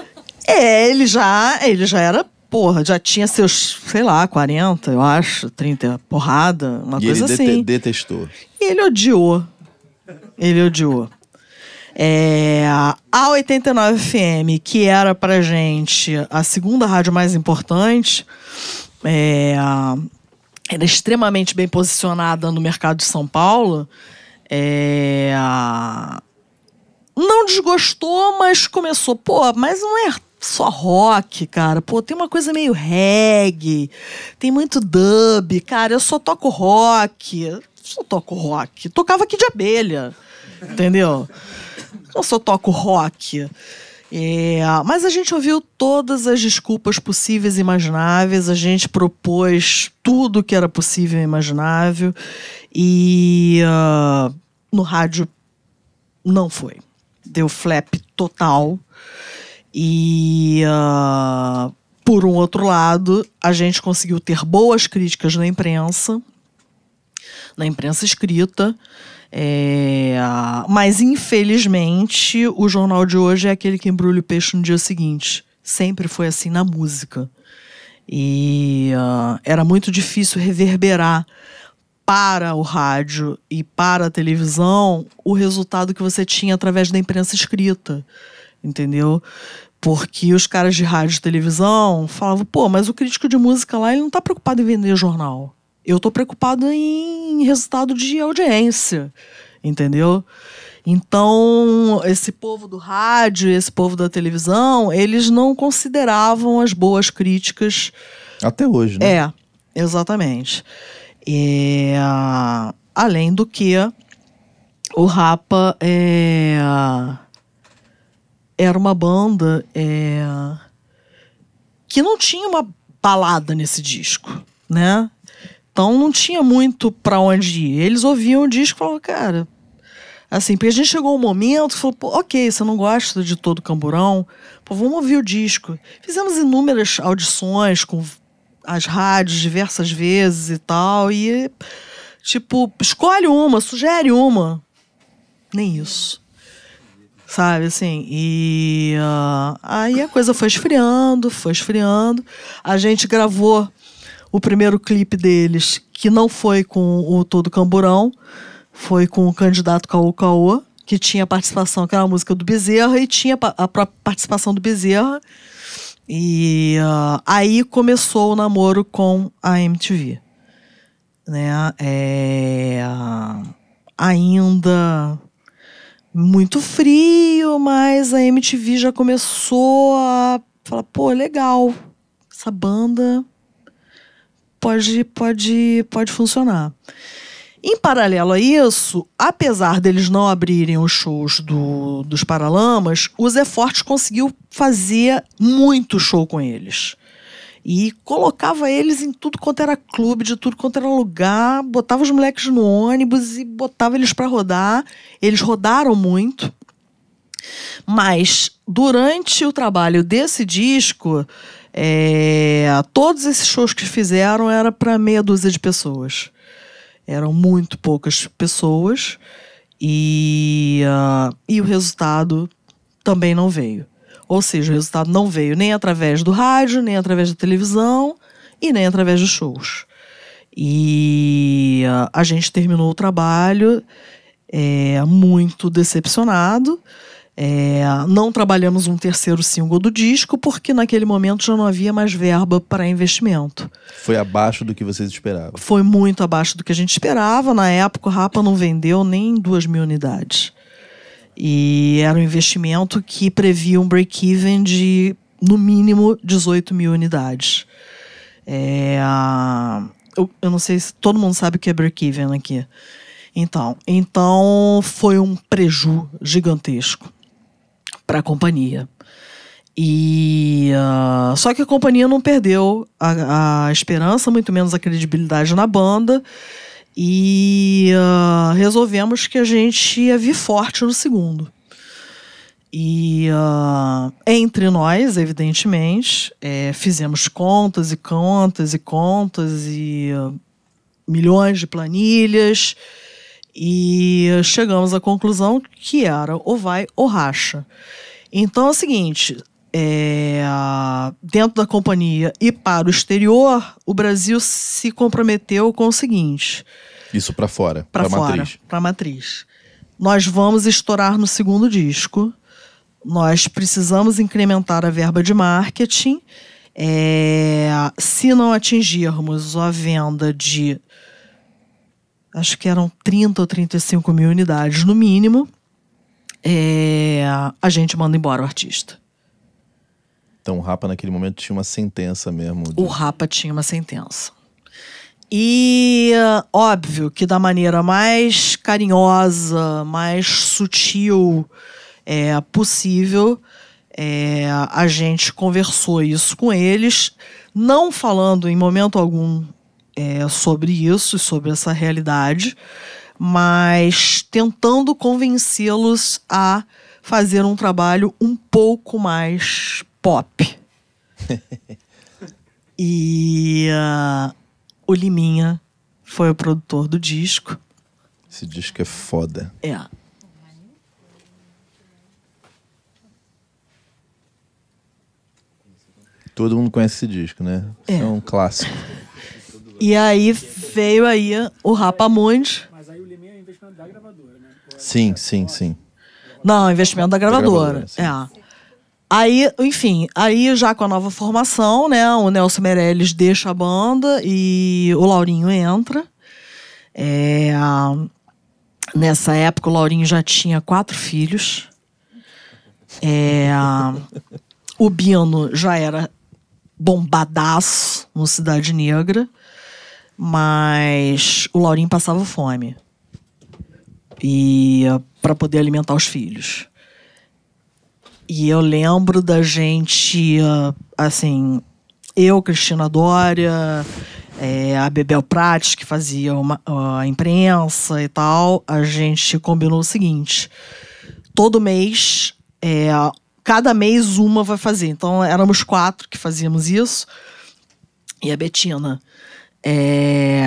É, ele já, ele já era, porra, já tinha seus, sei lá, 40, eu acho, 30, porrada, uma e coisa ele assim. dete- detestou. E ele odiou. Ele odiou. É, a 89 FM, que era pra gente a segunda rádio mais importante, é, era extremamente bem posicionada no mercado de São Paulo, é, não desgostou, mas começou, pô, mas não é só rock, cara. Pô, tem uma coisa meio reggae, tem muito dub, cara. Eu só toco rock, só toco rock. Tocava aqui de abelha, entendeu? Eu só toco rock. É, mas a gente ouviu todas as desculpas possíveis e imagináveis, a gente propôs tudo que era possível e imaginável, e uh, no rádio não foi. Deu flap total. E, uh, por um outro lado, a gente conseguiu ter boas críticas na imprensa, na imprensa escrita. É, mas, infelizmente, o jornal de hoje é aquele que embrulha o peixe no dia seguinte. Sempre foi assim na música. E uh, era muito difícil reverberar para o rádio e para a televisão o resultado que você tinha através da imprensa escrita. Entendeu? Porque os caras de rádio e televisão falavam, pô, mas o crítico de música lá ele não está preocupado em vender jornal. Eu estou preocupado em resultado de audiência, entendeu? Então, esse povo do rádio, esse povo da televisão, eles não consideravam as boas críticas. Até hoje, né? É, exatamente. E, além do que, o Rapa é, era uma banda é, que não tinha uma balada nesse disco, né? Então não tinha muito para onde ir. Eles ouviam o disco e falavam, cara. Assim, porque a gente chegou um momento falou, ok, você não gosta de todo camburão, pô, vamos ouvir o disco. Fizemos inúmeras audições com as rádios diversas vezes e tal, e tipo, escolhe uma, sugere uma. Nem isso. Sabe, assim, e uh, aí a coisa foi esfriando, foi esfriando. A gente gravou o primeiro clipe deles, que não foi com o Todo Camburão, foi com o candidato Caô Caô, que tinha participação, que música do Bezerra, e tinha a própria participação do Bezerra. E uh, aí começou o namoro com a MTV. Né? É, ainda muito frio, mas a MTV já começou a falar: pô, legal, essa banda pode, pode, pode funcionar. Em paralelo a isso, apesar deles não abrirem os shows do, dos Paralamas, o Zé Forte conseguiu fazer muito show com eles. E colocava eles em tudo quanto era clube, de tudo quanto era lugar, botava os moleques no ônibus e botava eles para rodar. Eles rodaram muito. Mas durante o trabalho desse disco, é, todos esses shows que fizeram era para meia dúzia de pessoas. Eram muito poucas pessoas e, uh, e o resultado também não veio. Ou seja, o resultado não veio nem através do rádio, nem através da televisão e nem através dos shows. E uh, a gente terminou o trabalho é, muito decepcionado. É, não trabalhamos um terceiro single do disco porque naquele momento já não havia mais verba para investimento. Foi abaixo do que vocês esperavam? Foi muito abaixo do que a gente esperava. Na época, o Rapa não vendeu nem duas mil unidades. E era um investimento que previa um break-even de, no mínimo, 18 mil unidades. É, eu, eu não sei se todo mundo sabe o que é break-even aqui. Então, então foi um preju gigantesco para a companhia. E uh, só que a companhia não perdeu a, a, esperança, muito menos a credibilidade na banda. E uh, resolvemos que a gente ia vir forte no segundo. E uh, entre nós, evidentemente, é, fizemos contas e contas e contas e milhões de planilhas e chegamos à conclusão que era ou vai ou racha. Então é o seguinte: é, dentro da companhia e para o exterior, o Brasil se comprometeu com o seguinte. Isso para fora, para matriz. Para a matriz. Nós vamos estourar no segundo disco. Nós precisamos incrementar a verba de marketing É, se não atingirmos a venda de acho que eram 30 ou 35 mil unidades no mínimo, é, a gente manda embora o artista. Então o Rapa naquele momento tinha uma sentença mesmo. de- O Rapa tinha uma sentença. E óbvio que da maneira mais carinhosa, mais sutil é, possível, é, a gente conversou isso com eles, não falando em momento algum é, sobre isso, sobre essa realidade, mas tentando convencê-los a fazer um trabalho um pouco mais pop. E ah, o Liminha foi o produtor do disco. Esse disco é foda. É. Todo mundo conhece esse disco, né? É, É. um clássico. E aí veio aí o Rapamonde. Mas aí o Liminha é investimento da gravadora, né? Ou é- Sim, sim, sim. Não, investimento da gravadora. gravadora, sim. é. Aí, enfim, aí já com a nova formação, né? O Nelson Meirelles deixa a banda e o Laurinho entra. É, nessa época, o Laurinho já tinha quatro filhos. É, o Bino já era bombadaço no Cidade Negra, mas o Laurinho passava fome e para poder alimentar os filhos. E eu lembro da gente, ah, assim, eu, Cristina Dória, é, a Bebel Prates, que fazia uma- a imprensa e tal, a gente combinou o seguinte: todo mês, é, cada mês uma vai fazer. Então éramos quatro que fazíamos isso, e a Betina. É,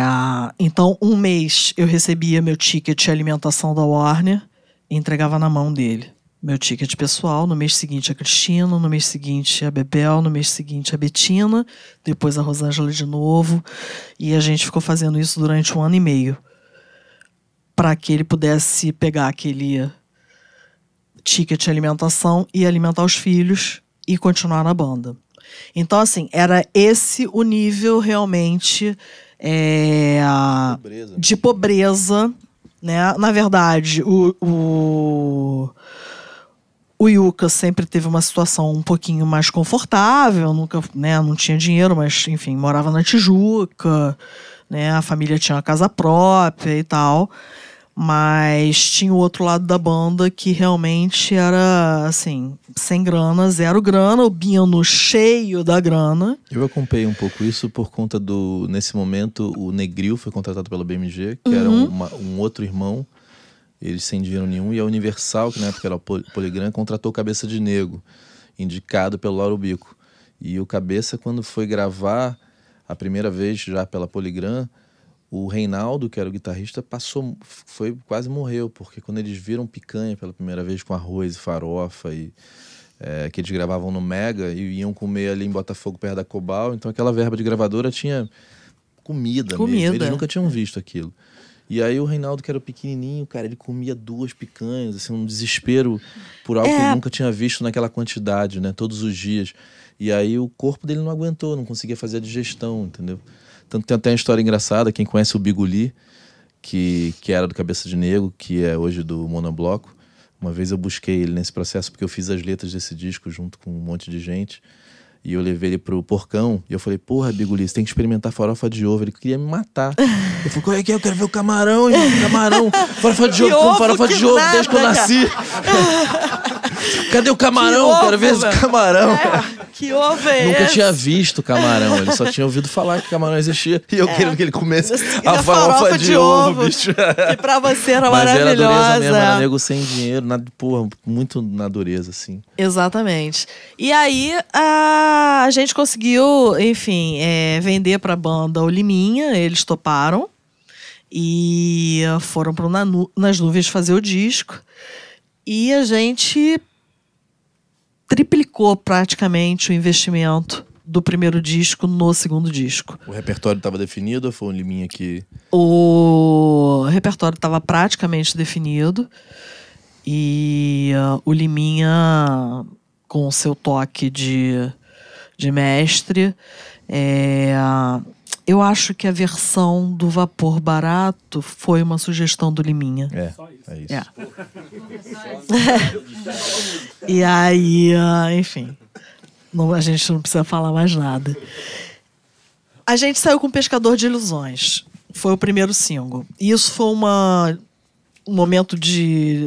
então, um mês eu recebia meu ticket de alimentação da Warner e entregava na mão dele. Meu ticket pessoal, no mês seguinte a Cristina, no mês seguinte a Bebel, no mês seguinte a Betina, depois a Rosângela de novo. E a gente ficou fazendo isso durante um ano e meio. Para que ele pudesse pegar aquele ticket de alimentação e alimentar os filhos e continuar na banda. Então, assim, era esse o nível realmente é, Pobreza. de pobreza, né? Na verdade, o, o, o Yuka sempre teve uma situação um pouquinho mais confortável, nunca, né, não tinha dinheiro, mas enfim, morava na Tijuca, né? A família tinha uma casa própria e tal. Mas tinha o outro lado da banda que realmente era, assim, sem grana, zero grana, o Bino cheio da grana. Eu acompanhei um pouco isso por conta do. Nesse momento, o Negril foi contratado pela BMG, que era Uhum. uma- um outro irmão, eles sem dinheiro nenhum, e a Universal, que na época era Poligram, contratou Cabeça de Negro, indicado pelo Lauro Bico. E o Cabeça, quando foi gravar a primeira vez já pela Poligram, o Reinaldo, que era o guitarrista, passou, foi quase morreu, porque quando eles viram picanha pela primeira vez com arroz e farofa e é, que eles gravavam no Mega e iam comer ali em Botafogo perto da Cobal, então aquela verba de gravadora tinha comida, mesmo. Comida. Eles nunca tinham visto aquilo. E aí o Reinaldo, que era pequenininho, cara, ele comia duas picanhas, assim, um desespero por algo que É. ele nunca tinha visto naquela quantidade, né? Todos os dias. E aí o corpo dele não aguentou, não conseguia fazer a digestão, entendeu? Tanto tem até uma história engraçada, quem conhece o Biguli, que, que era do Cabeça de Negro, que é hoje do Monobloco. Uma vez eu busquei ele nesse processo porque eu fiz as letras desse disco junto com um monte de gente. E eu levei ele pro porcão. E eu falei, porra, Biguli, você tem que experimentar farofa de ovo. Ele queria me matar. Eu falei, qual é que é? Eu quero ver o camarão, gente, camarão. Farofa de ovo, farofa de ovo, desde que eu nasci. Cadê o camarão? Que quero ver ovo, esse camarão. É, que ovo é Nunca esse? tinha visto camarão, ele só tinha ouvido falar que camarão existia. E eu queria que ele comesse É. A queria farofa, de, ovo, bicho. Que pra você era Mas era dureza maravilhosa. mesmo, era nego sem dinheiro, na, porra, muito na dureza, assim. Exatamente. E aí a, a gente conseguiu, enfim, é, vender pra banda o Liminha, eles toparam. E foram Nanu- nas nuvens fazer o disco. E a gente triplicou praticamente o investimento do primeiro disco no segundo disco. O repertório estava definido ou foi um liminha que. O repertório estava praticamente definido e ah, o Liminha, com o seu toque de, de mestre. É, eu acho que a versão do vapor barato foi uma sugestão do Liminha. É, Só isso. é isso. É. e aí, ah, enfim, não- a gente não precisa falar mais nada. A gente saiu com Pescador de Ilusões. Foi o primeiro single. E isso foi uma, um momento de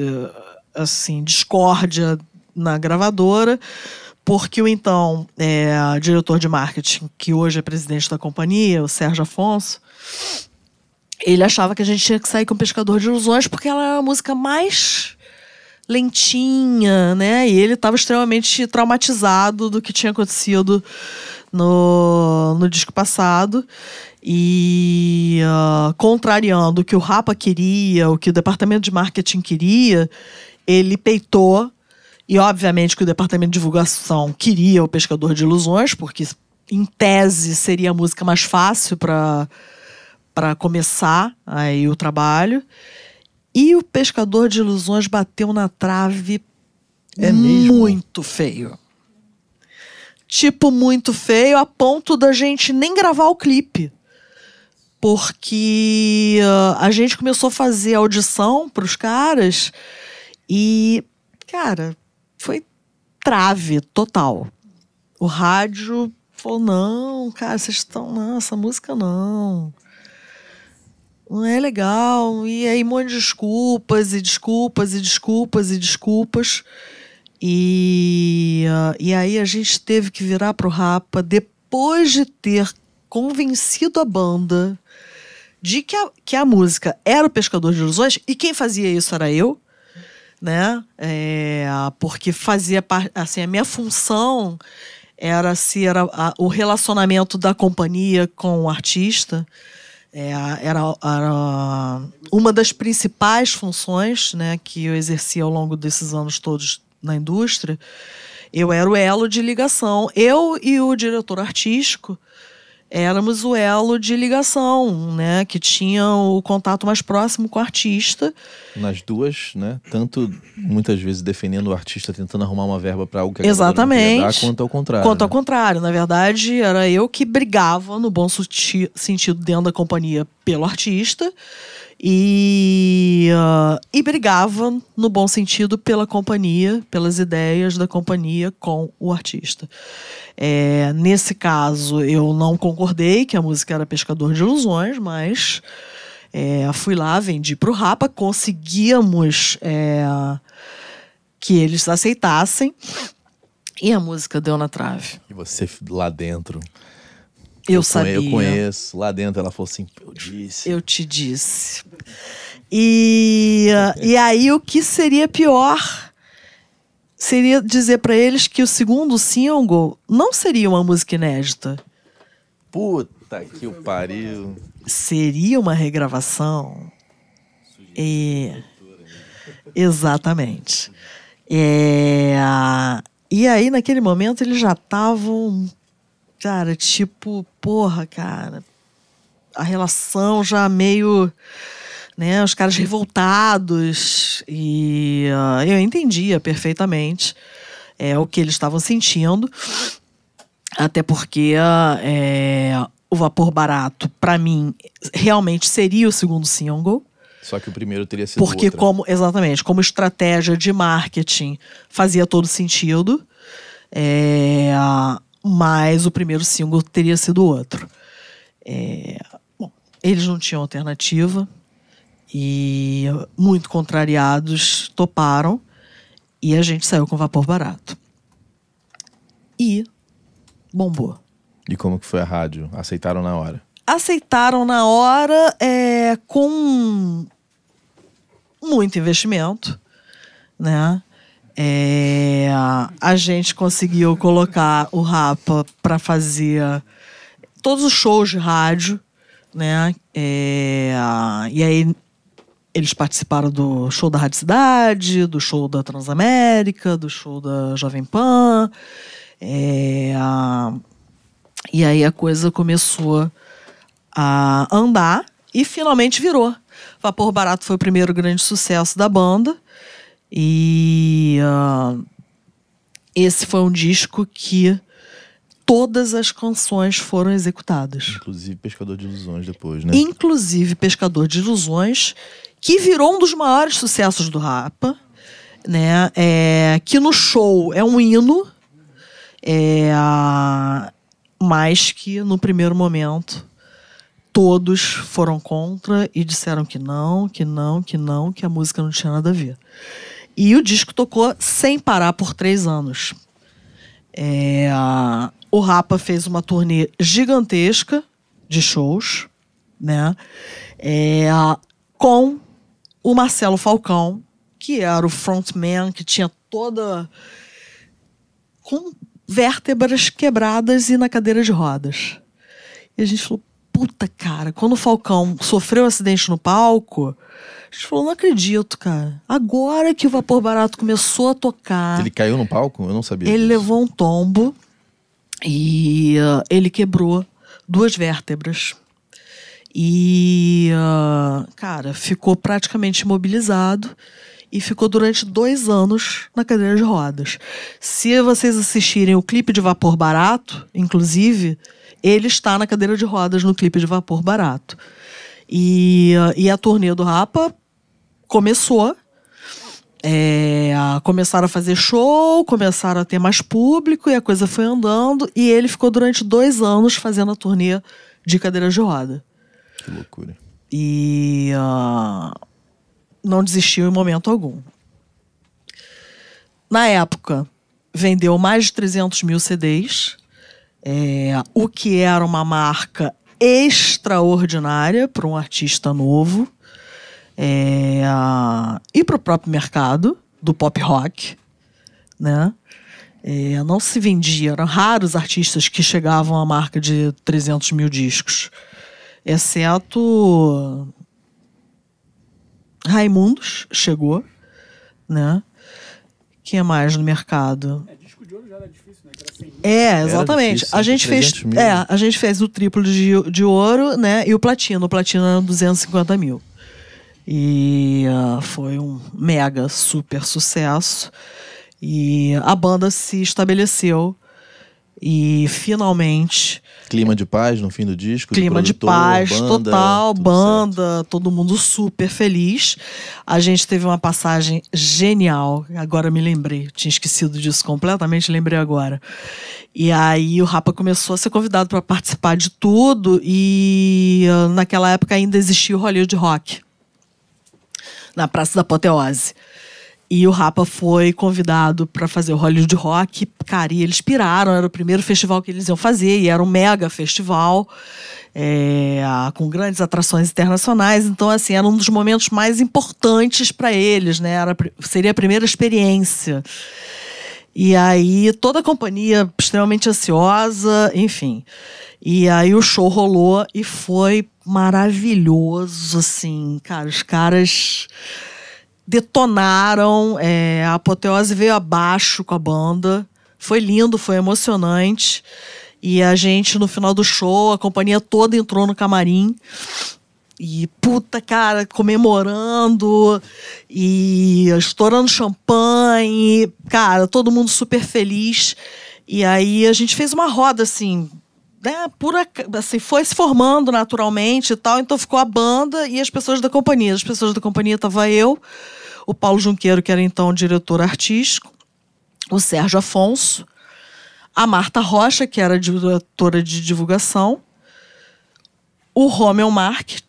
assim, discórdia na gravadora, porque o então é, diretor de marketing, que hoje é presidente da companhia, o Sérgio Afonso, ele achava que a gente tinha que sair com Pescador de Ilusões porque ela era a música mais lentinha, né? E ele estava extremamente traumatizado do que tinha acontecido no, no disco passado. E ah, contrariando o que o Rapa queria, o que o departamento de marketing queria, ele peitou. E obviamente que o departamento de divulgação queria o Pescador de Ilusões, porque em tese seria a música mais fácil para para começar aí o trabalho. E o Pescador de Ilusões bateu na trave É muito feio. Tipo, muito feio, a ponto da gente nem gravar o clipe. Porque ah, a gente começou a fazer audição pros caras e, cara, foi trave total. O rádio falou: não, cara, vocês estão. Não, essa música não não é legal. E aí, um monte de desculpas, e desculpas, e desculpas, e desculpas. E, ah, e aí a gente teve que virar pro Rapa depois de ter convencido a banda de que a, que a música era o Pescador de Ilusões, e quem fazia isso era eu, né? É, porque fazia parte, assim, a minha função era se era a- o relacionamento da companhia com o artista. É, era, era uma das principais funções né, que eu exercia ao longo desses anos todos na indústria. Eu era o elo de ligação. Eu e o diretor artístico éramos o elo de ligação, né, que tinha o contato mais próximo com o artista. Nas duas, né? Tanto muitas vezes defendendo o artista, tentando arrumar uma verba para algo que a Exatamente. dar, quanto ao contrário. Quanto ao né? contrário, na verdade, era eu que brigava, no bom sentido, dentro da companhia pelo artista. E, ah, e brigava, no bom sentido, pela companhia, pelas ideias da companhia com o artista. É, nesse caso, eu não concordei que a música era Pescador de Ilusões, mas é, fui lá, vendi pro Rapa, conseguíamos é, que eles aceitassem. E a música deu na trave. E você lá dentro. Eu, conhe- sabia. Eu conheço. Lá dentro ela falou assim: eu disse. Eu te disse. E, e aí o que seria pior seria dizer pra eles que o segundo single não seria uma música inédita. Puta que o pariu. Seria uma regravação. É, exatamente. É, e aí, naquele momento, eles já estavam, cara, tipo, porra, cara, a relação já meio, né, os caras revoltados e ah, eu entendia perfeitamente é, o que eles estavam sentindo, até porque é, o Vapor Barato, para mim, realmente seria o segundo single. Só que o primeiro teria sido Porque outra. como exatamente, como estratégia de marketing fazia todo sentido. É, mas o primeiro single teria sido outro. É, bom, eles não tinham alternativa e muito contrariados toparam e a gente saiu com vapor barato. E bombou. E como que foi a rádio? Aceitaram na hora. aceitaram na hora é, com muito investimento, né? É, a gente conseguiu colocar o Rapa para fazer todos os shows de rádio, né? É, e aí eles participaram do show da Rádio Cidade, do show da Transamérica, do show da Jovem Pan. É, e aí a coisa começou a andar e finalmente virou. Vapor Barato foi o primeiro grande sucesso da banda. E ah, esse foi um disco que todas as canções foram executadas. Inclusive Pescador de Ilusões depois, né? Inclusive Pescador de Ilusões, que virou um dos maiores sucessos do Rapa, né? É, que no show é um hino, é, mas que no primeiro momento todos foram contra e disseram que não, que não, que não, que a música não tinha nada a ver. E o disco tocou sem parar por três anos. É, o Rapa fez uma turnê gigantesca de shows, né? É, com o Marcelo Falcão, que era o frontman, que tinha toda. com vértebras quebradas e na cadeira de rodas. E a gente falou: puta, cara, quando o Falcão sofreu um acidente no palco, a gente falou: não acredito, cara. Agora que o Vapor Barato começou a tocar. Ele caiu no palco? Eu não sabia. Ele disso. levou um tombo e uh, ele quebrou duas vértebras. E, uh, cara, ficou praticamente imobilizado e ficou durante dois anos na cadeira de rodas. Se vocês assistirem o clipe de Vapor Barato, inclusive, ele está na cadeira de rodas no clipe de Vapor Barato. E, uh, e a turnê do Rapa começou. É, começaram a fazer show, começaram a ter mais público e a coisa foi andando. E ele ficou durante dois anos fazendo a turnê de cadeira de roda. Que loucura. E uh, não desistiu em momento algum. Na época, vendeu mais de 300 mil CDs, é, o que era uma marca extraordinária para um artista novo é, e para o próprio mercado do pop rock, né? É, não se vendia, eram raros artistas que chegavam à marca de 300 mil discos, exceto Raimundos chegou, né? Quem é mais no mercado? É, disco de ouro já era difícil, né? Que era 100 mil. É, exatamente. difícil, a gente fez, 300 mil, é, a gente fez o triplo de, de ouro, né? E o platino, o platino era 250 mil. E ah, foi um mega super sucesso. E a banda se estabeleceu e finalmente Clima de paz no fim do disco. clima de produtor, paz banda, total, banda, todo mundo super feliz. A gente teve uma passagem genial. Agora me lembrei, tinha esquecido disso completamente, lembrei agora. E aí o Rapa começou a ser convidado para participar de tudo e ah, naquela época ainda existia o Hollywood Rock na Praça da Apoteose. E o Rapa foi convidado para fazer o Hollywood Rock. Cara, e eles piraram, era o primeiro festival que eles iam fazer, e era um mega festival, é, com grandes atrações internacionais. Então, assim, era um dos momentos mais importantes para eles, né? Era, seria a primeira experiência. E aí, toda a companhia extremamente ansiosa, enfim. E aí, o show rolou e foi maravilhoso, assim. Cara, os caras detonaram, é, a apoteose veio abaixo com a banda. Foi lindo, foi emocionante. E a gente, no final do show, a companhia toda entrou no camarim. E puta, cara, comemorando e estourando champanhe, cara, todo mundo super feliz. E aí a gente fez uma roda assim, né, pura, assim, foi se formando naturalmente e tal, então ficou a banda e as pessoas da companhia. As pessoas da companhia tava eu, o Paulo Junqueiro, que era então diretor artístico, o Sérgio Afonso, a Marta Rocha, que era diretora de divulgação, o Romeu Marques,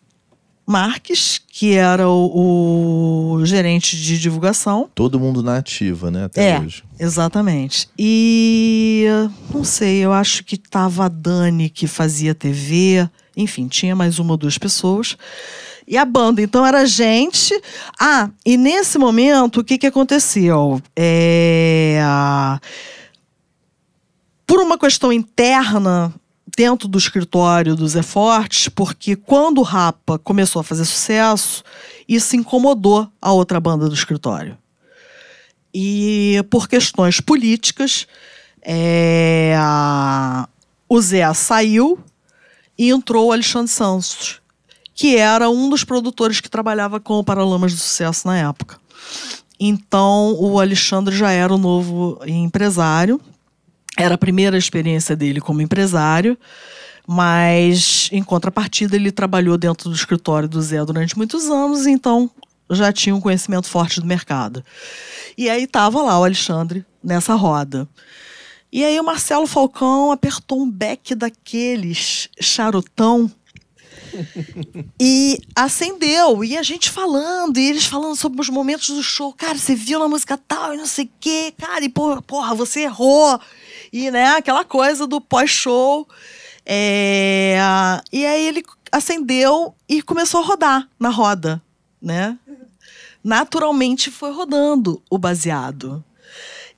Marques que era o, o gerente de divulgação. Todo mundo na ativa, né? Até É, hoje. exatamente. E não sei, eu acho que tava a Dani que fazia TV, enfim, tinha mais uma ou duas pessoas. E a banda, então era gente. Ah, e nesse momento, o que, que aconteceu? É, Por uma questão interna dentro do escritório do Zé Fortes, porque quando o Rapa começou a fazer sucesso, isso incomodou a outra banda do escritório. E por questões políticas, é, a- o Zé saiu e entrou o Alexandre Santos, que era um dos produtores que trabalhava com o Paralamas do Sucesso na época. Então, o Alexandre já era o novo empresário Era a primeira experiência dele como empresário, mas em contrapartida ele trabalhou dentro do escritório do Zé durante muitos anos, então já tinha um conhecimento forte do mercado. E aí estava lá o Alexandre nessa roda. E aí o Marcelo Falcão apertou um beck daqueles charutão e acendeu. E a gente falando, e eles falando sobre os momentos do show. Cara, você viu na música tal e não sei o quê. Cara, e porra, porra, você errou. E, né, aquela coisa do pós-show. É... E aí ele acendeu e começou a rodar na roda, né? Naturalmente foi rodando o baseado.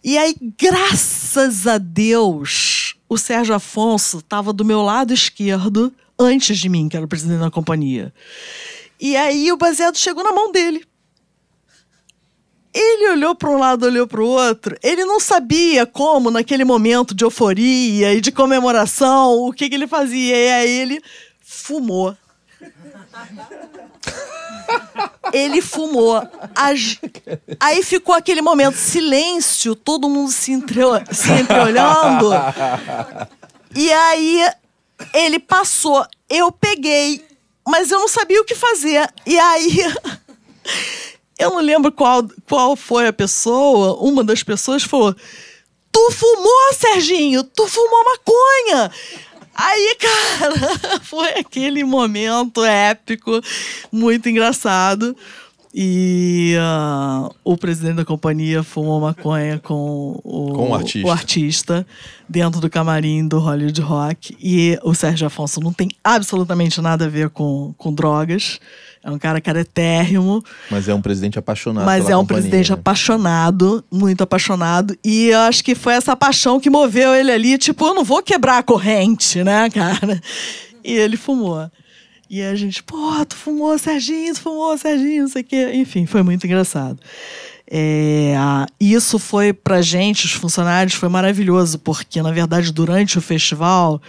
E aí, graças a Deus, o Sérgio Afonso estava do meu lado esquerdo antes de mim, que era o presidente da companhia. E aí o baseado chegou na mão dele. Ele olhou para um lado, olhou para o outro. Ele não sabia como, naquele momento de euforia e de comemoração, o que, que ele fazia. E aí ele fumou. Ele fumou. Aí ficou aquele momento, silêncio, todo mundo se, entre... se entreolhando. E aí ele passou. Eu peguei, mas eu não sabia o que fazer. E aí. Eu não lembro qual, qual foi a pessoa. Uma das pessoas falou: Tu fumou, Serginho? Tu fumou maconha? Aí, cara, foi aquele momento épico, muito engraçado. E uh, o presidente da companhia fumou maconha com o, com o, artista. o artista dentro do camarim do Hollywood Rock. E o Sérgio Afonso não tem absolutamente nada a ver com, com drogas. É um cara caretérrimo. Mas é um presidente apaixonado. Mas é um companhia, presidente né? apaixonado, muito apaixonado. E eu acho que foi essa paixão que moveu ele ali. Tipo, eu não vou quebrar a corrente, né, cara? E ele fumou. E a gente, pô, tu fumou, Serginho, tu fumou, Serginho, não sei o quê. Enfim, foi muito engraçado. É, isso foi pra gente, os funcionários, foi maravilhoso, porque, na verdade, durante o festival,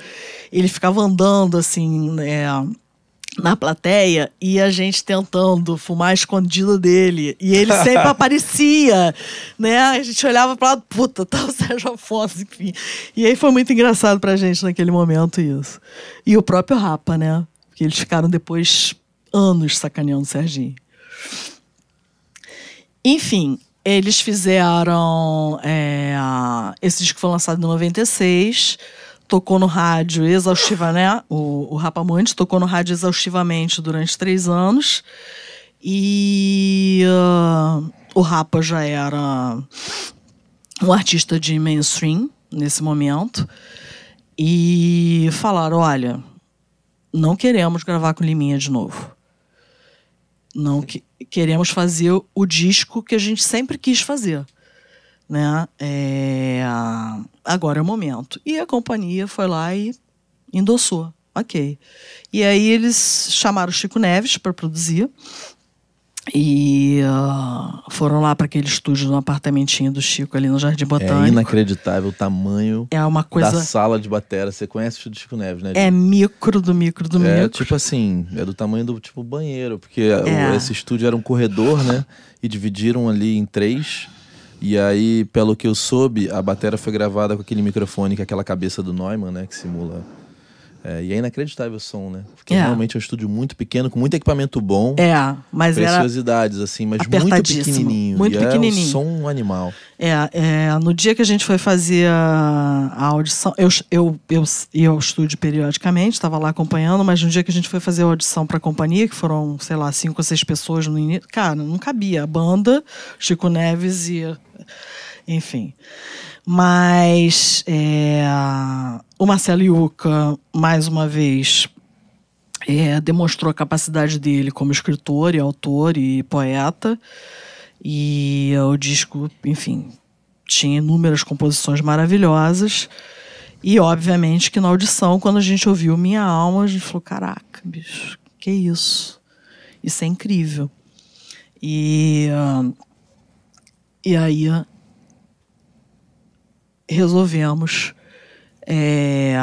ele ficava andando assim, né, na plateia e a gente tentando fumar escondido dele. E ele sempre aparecia, né? A gente olhava para lado, puta, tá o Sérgio Afonso, enfim. E aí foi muito engraçado pra gente naquele momento isso. E o próprio Rapa, né? Porque eles ficaram depois anos sacaneando o Serginho. Enfim, eles fizeram. É, esse disco foi lançado em 96, tocou no rádio exaustiva, né? O, o Rapamante tocou no rádio exaustivamente durante três anos. E uh, o Rapa já era um artista de mainstream nesse momento. E falaram: olha, não queremos gravar com Liminha de novo. Não que, queremos fazer o disco que a gente sempre quis fazer. Né? É, agora é o momento. E a companhia foi lá e endossou. Ok. E aí eles chamaram o Chico Neves para produzir. E uh, foram lá para aquele estúdio no apartamentinho do Chico ali no Jardim Botânico. É inacreditável o tamanho é uma coisa... da sala de batera. Você conhece o estúdio do Chico Neves, né? É micro do micro do é, micro. tipo assim, é do tamanho do tipo banheiro, porque é. esse estúdio era um corredor, né? E dividiram ali em três. E aí, pelo que eu soube, a batera foi gravada com aquele microfone, com aquela cabeça do Neumann, né? Que simula é, e é inacreditável o som, né? Porque é. realmente é um estúdio muito pequeno, com muito equipamento bom. É, mas Preciosidades, assim, mas muito pequenininho. Muito e pequenininho. É um som animal. É, é, no dia que a gente foi fazer a, a audição, eu, eu, eu ia ao estúdio periodicamente, estava lá acompanhando, mas no dia que a gente foi fazer a audição para a companhia, que foram, sei lá, cinco ou seis pessoas no início, cara, não cabia. A banda, Chico Neves e. Enfim. Mas é, o Marcelo Yuca, mais uma vez, é, demonstrou a capacidade dele como escritor e autor e poeta. E o disco, enfim, tinha inúmeras composições maravilhosas. E, obviamente, que na audição, quando a gente ouviu Minha Alma, a gente falou: caraca, bicho, que isso? Isso é incrível. E, uh, e aí resolvemos é,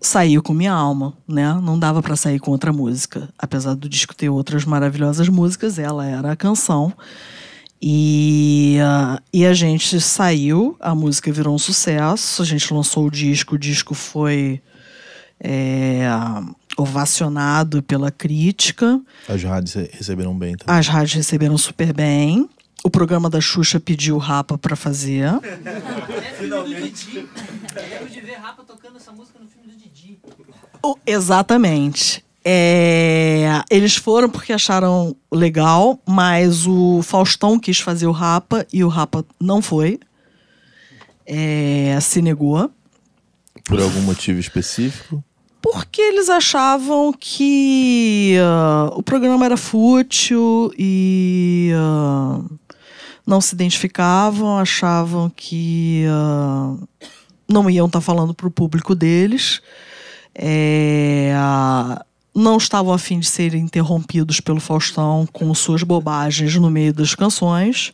sair com minha alma, né? Não dava para sair com outra música, apesar do disco ter outras maravilhosas músicas, ela era a canção. E, uh, e a gente saiu, a música virou um sucesso, a gente lançou o disco, o disco foi é, ovacionado pela crítica. As rádios receberam bem também. As rádios receberam super bem. O programa da Xuxa pediu o Rapa para fazer. Finalmente. Eu de ver Rapa tocando essa música no filme do Didi. O, exatamente. É, eles foram porque acharam legal, mas o Faustão quis fazer o Rapa e o Rapa não foi. É, se negou. Por algum motivo específico? Porque eles achavam que uh, o programa era fútil e uh, não se identificavam, achavam que uh, não iam estar tá falando para o público deles. É, não estavam a fim de serem interrompidos pelo Faustão com suas bobagens no meio das canções.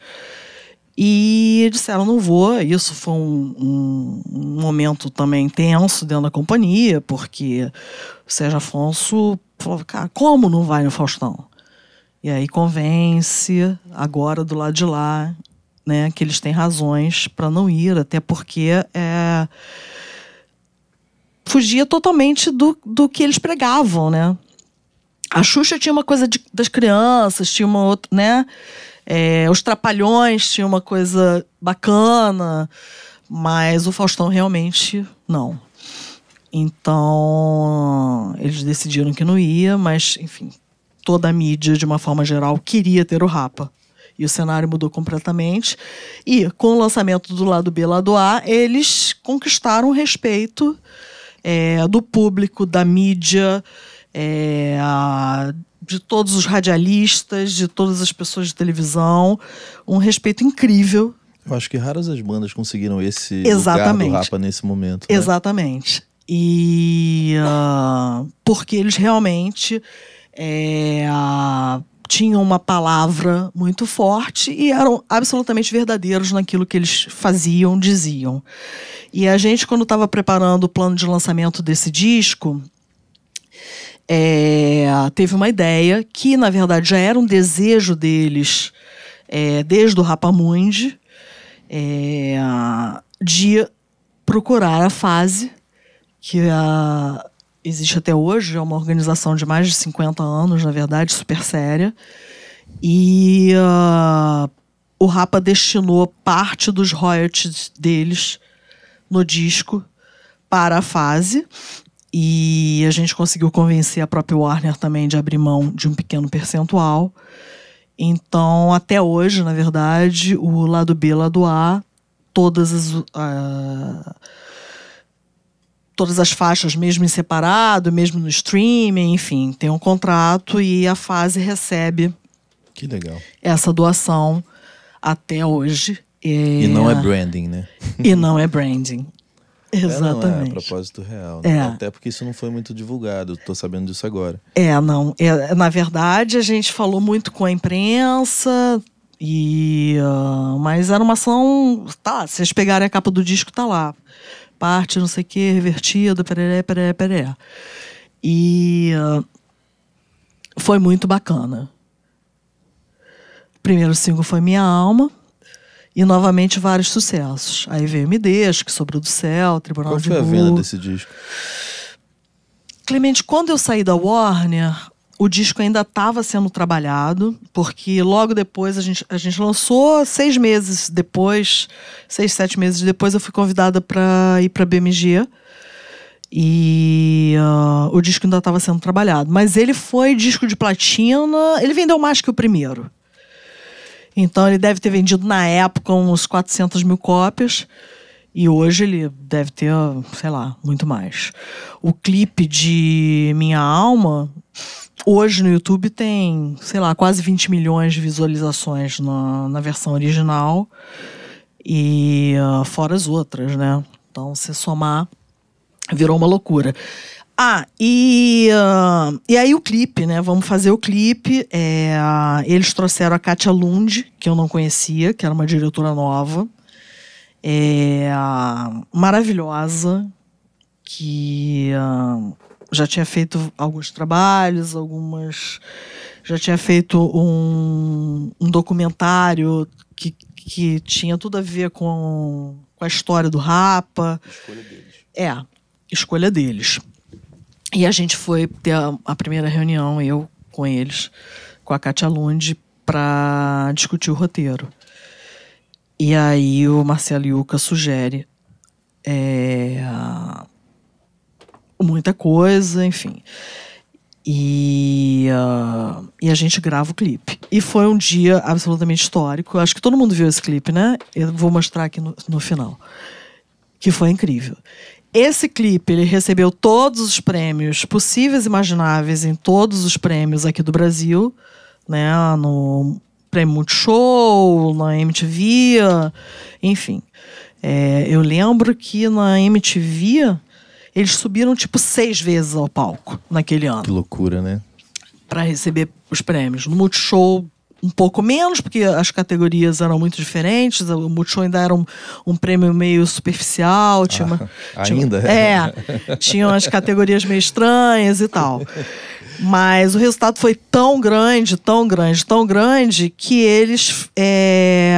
E disseram, não vou. Isso foi um, um, um, momento também tenso dentro da companhia, porque o Sérgio Afonso falou, cara, como não vai no Faustão? E aí convence, agora do lado de lá, né, que eles têm razões para não ir, até porque é, fugia totalmente do, do que eles pregavam, né? A Xuxa tinha uma coisa de, das crianças, tinha uma outra, né? É, os Trapalhões tinham uma coisa bacana, mas o Faustão realmente não. Então, eles decidiram que não ia, mas, enfim, toda a mídia, de uma forma geral, queria ter o Rapa. E o cenário mudou completamente. E, com o lançamento do lado B e lado A, eles conquistaram o respeito é, do público, da mídia, é, de todos os radialistas, de todas as pessoas de televisão. Um respeito incrível. Eu acho que raras as bandas conseguiram esse Exatamente. lugar do Rapa nesse momento. Né? Exatamente. E uh, porque eles realmente é, tinham uma palavra muito forte e eram absolutamente verdadeiros naquilo que eles faziam, diziam. E a gente, quando estava preparando o plano de lançamento desse disco, é, teve uma ideia que, na verdade, já era um desejo deles é, desde o Rapamundi é, de procurar a fase que a, existe até hoje, é uma organização de mais de 50 anos, na verdade, super séria. E uh, o Rapa destinou parte dos royalties deles no disco para a fase. E a gente conseguiu convencer a própria Warner também de abrir mão de um pequeno percentual. Então, até hoje, na verdade, o lado B lado A, todas as, uh, todas as faixas, mesmo em separado, mesmo no streaming, enfim, tem um contrato e a fase recebe que legal. essa doação até hoje. E não é branding, né? E não é branding. Exatamente. É, não, é a propósito real. Né? É. Até porque isso não foi muito divulgado, estou sabendo disso agora. É, não. É, na verdade, a gente falou muito com a imprensa, e, uh, mas era uma ação. Tá, se vocês pegarem a capa do disco, tá lá. Parte, não sei o que, revertida, pereré, pereré, pereré. E uh, foi muito bacana. O primeiro single foi Minha Alma. E novamente vários sucessos. Aí veio Me Deixa, que sobrou do céu, Tribunal Qual de foi a venda desse disco? Clemente, quando eu saí da Warner, o disco ainda estava sendo trabalhado, porque logo depois a gente, a gente lançou, seis meses depois, seis, sete meses depois, eu fui convidada para ir para BMG. E uh, o disco ainda estava sendo trabalhado. Mas ele foi disco de platina, ele vendeu mais que o primeiro. Então ele deve ter vendido na época uns 400 mil cópias. E hoje ele deve ter, sei lá, muito mais. O clipe de Minha Alma, hoje no YouTube tem, sei lá, quase 20 milhões de visualizações na, na versão original. E uh, fora as outras, né? Então, se somar, virou uma loucura. Ah, e, uh, e aí o clipe, né? Vamos fazer o clipe. É, eles trouxeram a Katia Lund, que eu não conhecia, que era uma diretora nova. É, maravilhosa, que uh, já tinha feito alguns trabalhos, algumas já tinha feito um, um documentário que, que tinha tudo a ver com, com a história do Rapa. Escolha deles. É, escolha deles. E a gente foi ter a, a primeira reunião, eu com eles, com a Katia Lund, para discutir o roteiro. E aí o Marcelo Yuca sugere é, muita coisa, enfim. E, uh, e a gente grava o clipe. E foi um dia absolutamente histórico. Acho que todo mundo viu esse clipe, né? Eu vou mostrar aqui no, no final. Que foi incrível. Esse clipe ele recebeu todos os prêmios possíveis e imagináveis em todos os prêmios aqui do Brasil, né? No Prêmio Multishow, na MTV, enfim. É, eu lembro que na MTV eles subiram tipo seis vezes ao palco naquele ano. Que loucura, né? Para receber os prêmios. No Multishow, um pouco menos, porque as categorias eram muito diferentes. O Multishow ainda era um, um prêmio meio superficial. Tinha uma, Ah, tinha- ainda? É. Tinham as categorias meio estranhas e tal. Mas o resultado foi tão grande, tão grande, tão grande, que eles. é,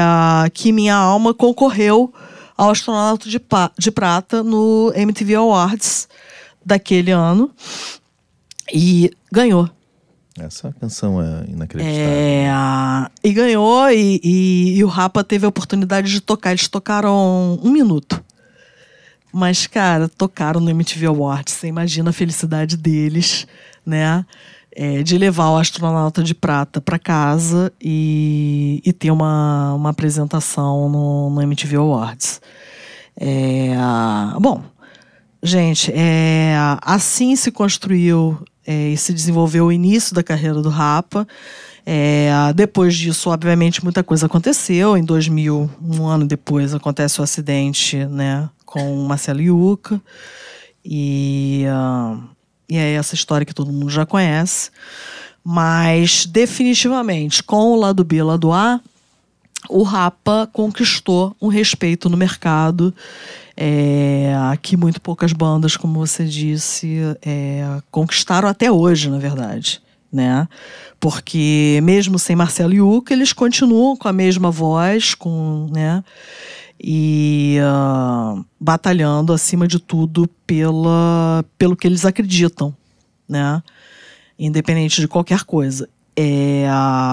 que Minha Alma concorreu ao Astronauta de, de Prata no MTV Awards daquele ano. E ganhou. Essa canção é inacreditável. É, e ganhou, e, e- e o Rapa teve a oportunidade de tocar. Eles tocaram um minuto. Mas, cara, tocaram no MTV Awards. Você imagina a felicidade deles, né? É, de levar o astronauta de prata para casa e, e ter uma, uma apresentação no, no MTV Awards. É, bom, Gente, é, assim se construiu é, e se desenvolveu o início da carreira do Rapa. É, depois disso, obviamente, muita coisa aconteceu. Em 2000, um ano depois, acontece o acidente né, com o Marcelo Yuca. E, ah, e é essa história que todo mundo já conhece. Mas, definitivamente, com o lado B e o lado A, o Rapa conquistou um respeito no mercado é, que muito poucas bandas, como você disse, é, conquistaram até hoje, na verdade. Né? Porque mesmo sem Marcelo Yuca, eles continuam com a mesma voz, com, né? E ah, batalhando, acima de tudo, pela, pelo que eles acreditam, né? Independente de qualquer coisa. É,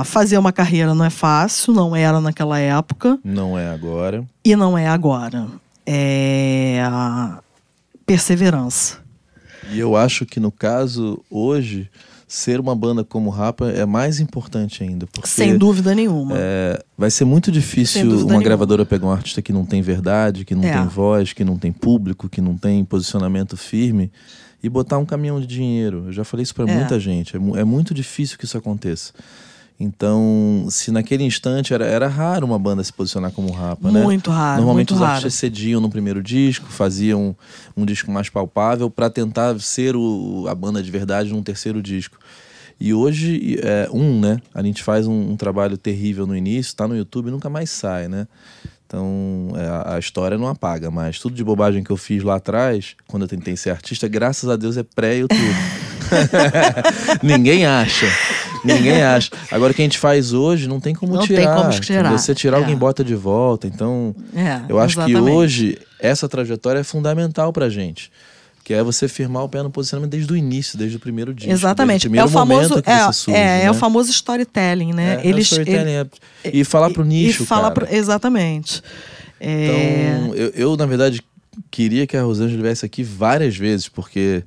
fazer uma carreira não é fácil, não era naquela época Não é agora. e não é agora. É a perseverança. E eu acho que no caso, hoje, ser uma banda como Rapa é mais importante ainda. Porque Sem dúvida nenhuma. é, vai ser muito difícil uma nenhuma. gravadora pegar um artista que não tem verdade, que não É. tem voz, que não tem público, que não tem posicionamento firme e botar um caminhão de dinheiro. Eu já falei isso pra É. muita gente. É, é muito difícil que isso aconteça. Então, se naquele instante era, era raro uma banda se posicionar como Rapa, né? Muito raro. Normalmente muito os raro. artistas cediam no primeiro disco, faziam um disco mais palpável para tentar ser o, a banda de verdade num terceiro disco. E hoje, é, um, né? A gente faz um, um trabalho terrível no início, tá no YouTube e nunca mais sai, né? Então, é, a, a história não apaga mais. Tudo de bobagem que eu fiz lá atrás, quando eu tentei ser artista, graças a Deus é pré-YouTube. Ninguém acha. Ninguém acha. Agora, o que a gente faz hoje não tem como Não tem tirar. como tirar. entendeu? Se você tirar, É. alguém bota de volta. Então, É, eu acho que hoje essa trajetória é fundamental pra gente. Que é você firmar o pé no posicionamento desde o início, desde o primeiro disco. Exatamente. Primeiro é o famoso, é, surge, é, é né? o famoso storytelling, né? É, é Eles, storytelling, ele- é- E falar pro nicho, e fala cara. pro- exatamente. É, Então, eu, eu, na verdade, queria que a Rosângela viesse aqui várias vezes, porque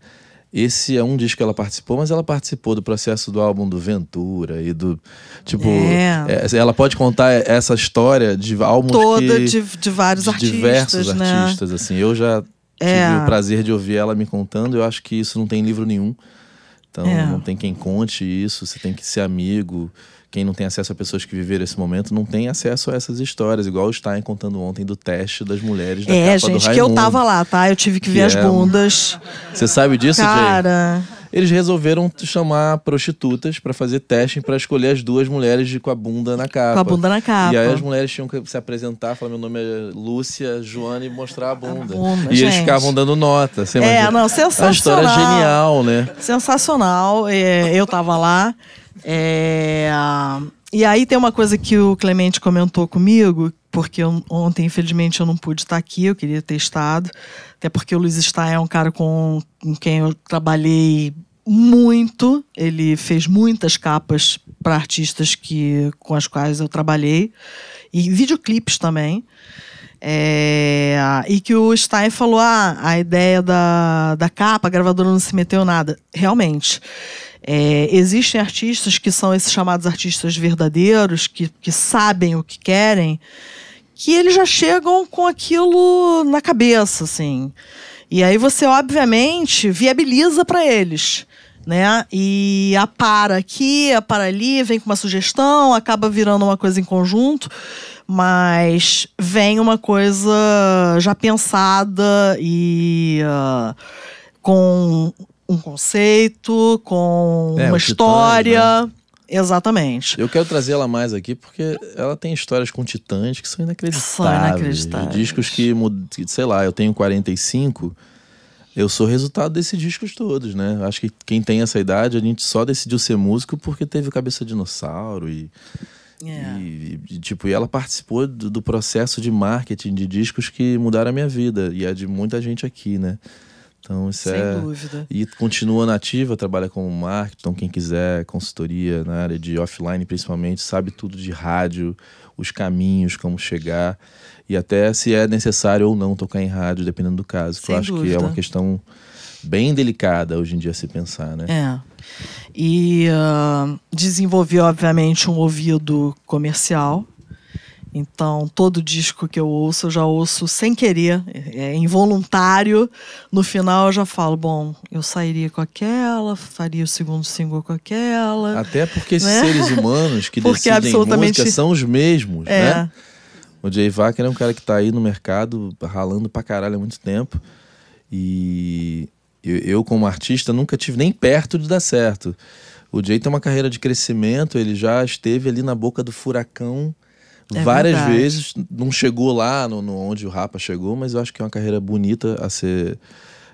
esse é um disco que ela participou, mas ela participou do processo do álbum do Ventura e do. Tipo, É. é, ela pode contar essa história de álbuns toda que, de, de vários de artistas, diversos né? artistas, assim. Eu já tive É. o prazer de ouvir ela me contando, eu acho que isso não tem livro nenhum. Então, É. não tem quem conte isso, você tem que ser amigo. Quem não tem acesso a pessoas que viveram esse momento não tem acesso a essas histórias, igual o Stein contando ontem do teste das mulheres da É, gente, que eu tava lá, tá? Eu tive que ver Que as é bundas. Você sabe disso, Jay? Cara, Eles resolveram chamar prostitutas pra fazer teste pra escolher as duas mulheres de, com a bunda na capa. com a bunda na capa. E aí as mulheres tinham que se apresentar, falar meu nome é Lúcia, Joana e mostrar a bunda. bunda, e eles gente. ficavam dando nota. Você É, imagina? não, A história é sensacional. genial, né? Sensacional. É, eu tava lá. É, e aí tem uma coisa que o Clemente comentou comigo, porque eu, ontem, infelizmente, eu não pude estar aqui, eu queria ter estado. Até porque o Luiz Stein é um cara com, com quem eu trabalhei muito. Ele fez muitas capas para artistas que, com as quais eu trabalhei. E videoclipes também. É, e que o Stein falou: ah, a ideia da, da capa, a gravadora não se meteu nada. Realmente. É, existem artistas que são esses chamados artistas verdadeiros, que, que sabem o que querem, que eles já chegam com aquilo na cabeça, assim. E aí você, obviamente, viabiliza para eles. Né? E a para aqui, a para ali, vem com uma sugestão, acaba virando uma coisa em conjunto mas vem uma coisa já pensada e uh, com um conceito, com É, uma história. Titãs, né? Exatamente. Eu quero trazer ela mais aqui porque ela tem histórias com titãs que são inacreditáveis. São inacreditáveis. Discos que, sei lá, eu tenho 45, eu sou resultado desses discos todos, né? Acho que quem tem essa idade, a gente só decidiu ser músico porque teve Cabeça Dinossauro e, É. e, e, tipo, e ela participou do, do processo de marketing de discos que mudaram a minha vida e a de muita gente aqui, né? Então isso Sem é dúvida. e continua nativa, trabalha com marketing, então quem quiser consultoria na área de offline principalmente, sabe tudo de rádio, os caminhos, como chegar e até se é necessário ou não tocar em rádio, dependendo do caso, que eu Sem acho que é dúvida. uma questão bem delicada hoje em dia se pensar, né? É. E ah, desenvolvi, obviamente, um ouvido comercial. Então, todo disco que eu ouço, eu já ouço sem querer, é involuntário. No final, eu já falo: bom, eu sairia com aquela, faria o segundo single com aquela. Até porque esses Né? seres humanos que Porque decidem absolutamente- música são os mesmos, É. né? O Jay Wacker é um cara que tá aí no mercado ralando pra caralho há muito tempo. E eu, eu, como artista, nunca tive nem perto de dar certo. O Jay tem uma carreira de crescimento, ele já esteve ali na boca do furacão É várias verdade. vezes. Não chegou lá no, no onde o Rapa chegou, mas eu acho que é uma carreira bonita a ser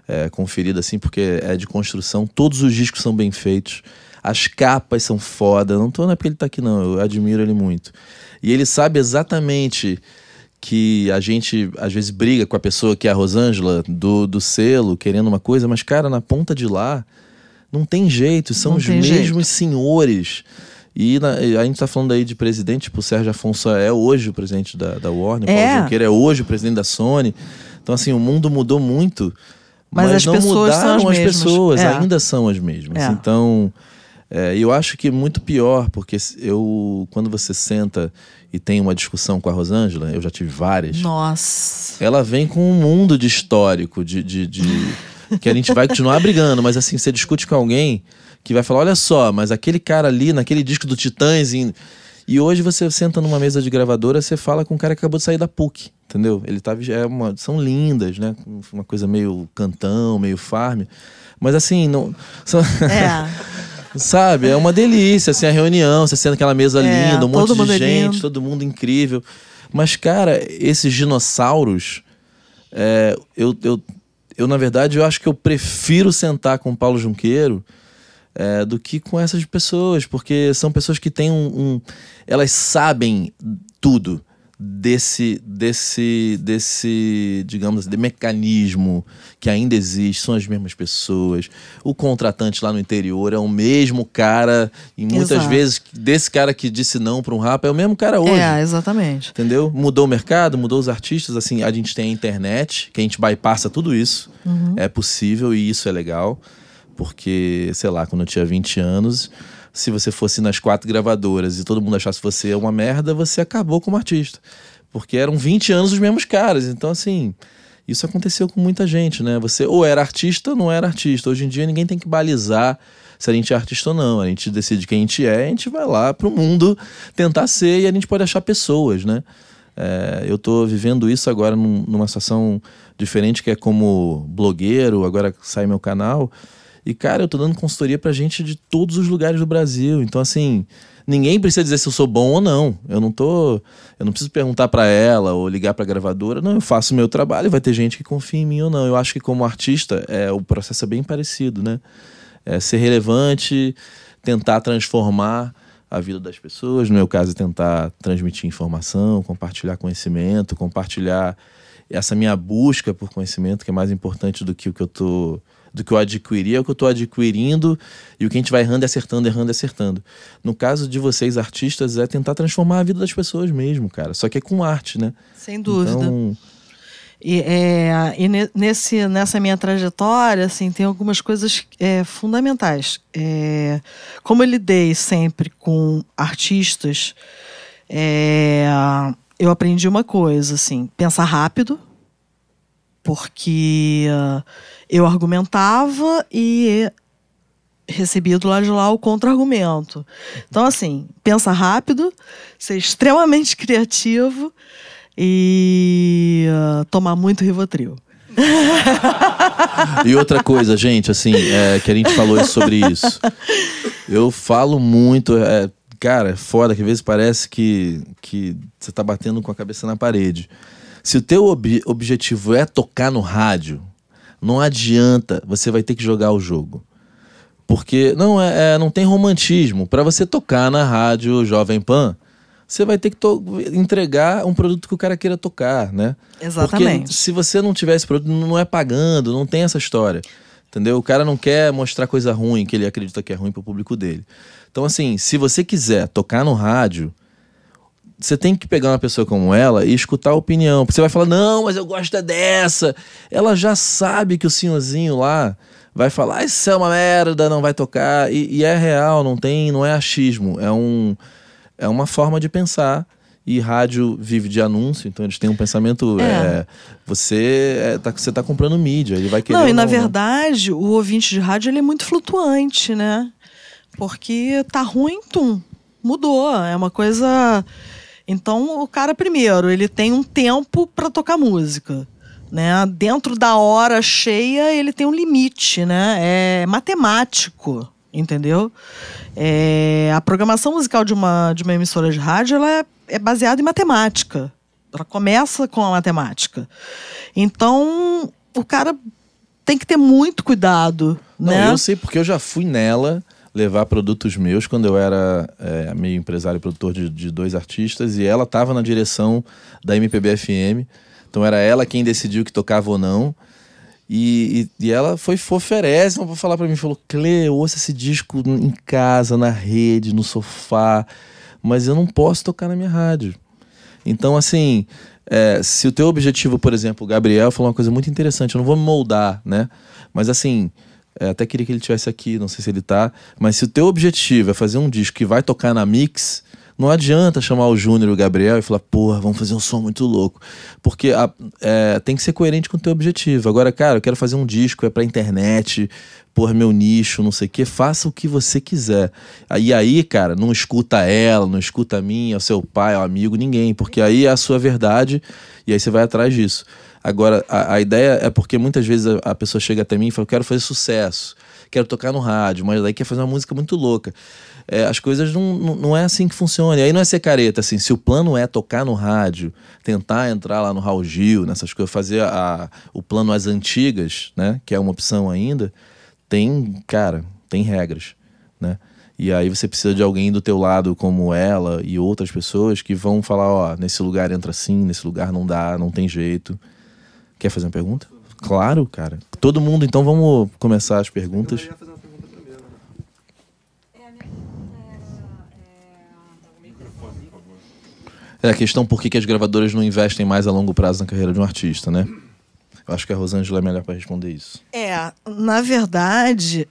é, conferida assim, porque é de construção. Todos os discos são bem feitos. As capas são foda. Não tô não é porque ele tá aqui, não. Eu admiro ele muito. E ele sabe exatamente que a gente às vezes briga com a pessoa que é a Rosângela do, do selo, querendo uma coisa, mas, cara, na ponta de lá não tem jeito, são Não os mesmos jeito. senhores. E na- a gente tá falando aí de presidente, tipo, o Sérgio Afonso é hoje o presidente da, da Warner, o É. Paulo Junqueira é hoje o presidente da Sony. Então, assim, o mundo mudou muito, Mas mas, as não pessoas mudaram as as, pessoas, É. ainda são as mesmas. É. Então, é, eu acho que é muito pior, porque eu, quando você senta e tem uma discussão com a Rosângela, eu já tive várias, Nossa. ela vem com um mundo de histórico, de, de, de- que a gente vai continuar brigando, mas assim, você discute com alguém que vai falar, olha só, mas aquele cara ali, naquele disco do Titãs, em- e hoje você senta numa mesa de gravadora, você fala com um cara que acabou de sair da PUC, entendeu? Ele tá, é uma, são lindas, né? Uma coisa meio cantão, meio farm, mas assim, não... É. Sabe? É uma delícia, assim, a reunião, você sendo aquela mesa É, linda, um monte de é gente, lindo. todo mundo incrível. Mas, cara, esses dinossauros, é, eu, eu, eu, na verdade, eu acho que eu prefiro sentar com o Paulo Junqueiro é, do que com essas pessoas, porque são pessoas que têm um. um- elas sabem tudo desse, desse, desse, digamos, de mecanismo que ainda existe, são as mesmas pessoas. O contratante lá no interior é o mesmo cara, e muitas Exato. vezes desse cara que disse não para um rap é o mesmo cara hoje. É, exatamente. Entendeu? Mudou o mercado, mudou os artistas. Assim, a gente tem a internet, que a gente bypassa tudo isso. É possível e isso é legal. Porque, sei lá, quando eu tinha 20 anos, se você fosse nas quatro gravadoras e todo mundo achasse você uma merda, você acabou como artista. Porque eram 20 anos os mesmos caras. Então, assim, isso aconteceu com muita gente, né? Você ou era artista ou não era artista. Hoje em dia ninguém tem que balizar se a gente é artista ou não. A gente decide quem a gente é, a gente vai lá pro mundo tentar ser e a gente pode achar pessoas, né? É, eu tô vivendo isso agora num- numa situação diferente, que é como blogueiro, agora sai meu canal. E, cara, eu tô dando consultoria pra gente de todos os lugares do Brasil. Então, assim, ninguém precisa dizer se eu sou bom ou não. Eu não tô. Eu não preciso perguntar pra ela ou ligar pra gravadora. Não, eu faço o meu trabalho e vai ter gente que confia em mim ou não. Eu acho que, como artista, é, o processo é bem parecido, né? é ser relevante, tentar transformar a vida das pessoas. No meu caso, tentar transmitir informação, compartilhar conhecimento, compartilhar essa minha busca por conhecimento, que é mais importante do que o que eu tô do que eu adquiri, é o que eu estou adquirindo e o que a gente vai errando e acertando, errando e acertando. No caso de vocês, artistas, é tentar transformar a vida das pessoas mesmo, cara. Só que é com arte, né? Sem dúvida. Então, E, é, e ne- nesse, nessa minha trajetória, assim, tem algumas coisas é, fundamentais. É, como eu lidei sempre com artistas, é, eu aprendi uma coisa, assim, pensar rápido, porque ah, eu argumentava e recebia do lado de lá o contra-argumento. Então, assim, pensa rápido, ser extremamente criativo e ah, tomar muito Rivotril. E outra coisa, gente, assim, é, que a gente falou sobre isso. Eu falo muito, é, cara, é foda que às vezes parece que, que você tá batendo com a cabeça na parede. Se o teu ob- objetivo é tocar no rádio, não adianta, você vai ter que jogar o jogo. Porque não é, é- não tem romantismo. Para você tocar na rádio Jovem Pan, você vai ter que entregar um produto que o cara queira tocar, né? Exatamente. Porque se você não tiver esse produto, não é pagando, não tem essa história. Entendeu? O cara não quer mostrar coisa ruim que ele acredita que é ruim pro público dele. Então, assim, se você quiser tocar no rádio, você tem que pegar uma pessoa como ela e escutar a opinião. Porque você vai falar, não, mas eu gosto é dessa. Ela já sabe que o senhorzinho lá vai falar, "Ah, isso é uma merda, não vai tocar. E, e é real, não tem, não é achismo. É, um, é uma forma de pensar. E rádio vive de anúncio, então eles têm um pensamento. É. é, você, é, tá, você tá comprando mídia, ele vai querer. Não, e na né? verdade, o ouvinte de rádio ele é muito flutuante, né? Porque tá ruim, tum, mudou. É uma coisa. Então, o cara, primeiro, ele tem um tempo para tocar música. Né? Dentro da hora cheia, ele tem um limite, né? É matemático, entendeu? É, a programação musical de uma, de uma emissora de rádio ela é, é baseada em matemática. Ela começa com a matemática. Então, o cara tem que ter muito cuidado, Não, né? eu sei porque eu já fui nela levar produtos meus quando eu era é, meio empresário e produtor de, de dois artistas e ela estava na direção da MPB FM. Então era ela quem decidiu que tocava ou não. E, e, e ela foi foferésima pra falar pra mim, falou, Cle, eu ouço esse disco em casa, na rede, no sofá, mas eu não posso tocar na minha rádio. Então, assim, é, se o teu objetivo, por exemplo, o Gabriel falou uma coisa muito interessante, eu não vou me moldar, né? Mas assim, é, até queria que ele tivesse aqui, não sei se ele tá, mas se o teu objetivo é fazer um disco que vai tocar na Mix, não adianta chamar o Júnior e o Gabriel e falar, porra, vamos fazer um som muito louco. Porque a- é, tem que ser coerente com o teu objetivo. Agora, cara, eu quero fazer um disco, é pra internet, porra, meu nicho, não sei o quê. Faça o que você quiser. E aí, cara, não escuta ela, não escuta a mim, o seu pai, o amigo, ninguém. Porque aí é a sua verdade e aí você vai atrás disso. Agora, a, a ideia é porque muitas vezes a, a pessoa chega até mim e fala, quero fazer sucesso, quero tocar no rádio, mas daí quer fazer uma música muito louca. É, as coisas não, não, é assim que funciona. E aí não é ser careta, assim, se o plano é tocar no rádio, tentar entrar lá no Raul Gil, nessas coisas, fazer a, o plano às antigas, né, que é uma opção ainda, tem, cara, tem regras, né? E aí você precisa de alguém do teu lado como ela e outras pessoas que vão falar, ó, nesse lugar entra assim, nesse lugar não dá, não tem jeito. Quer fazer uma pergunta? Claro, cara. Todo mundo, então vamos começar as perguntas. Eu ia fazer uma pergunta primeiro. É a questão por que, que as gravadoras não investem mais a longo prazo na carreira de um artista, né? Eu acho que a Rosângela é melhor para responder isso. É, na verdade,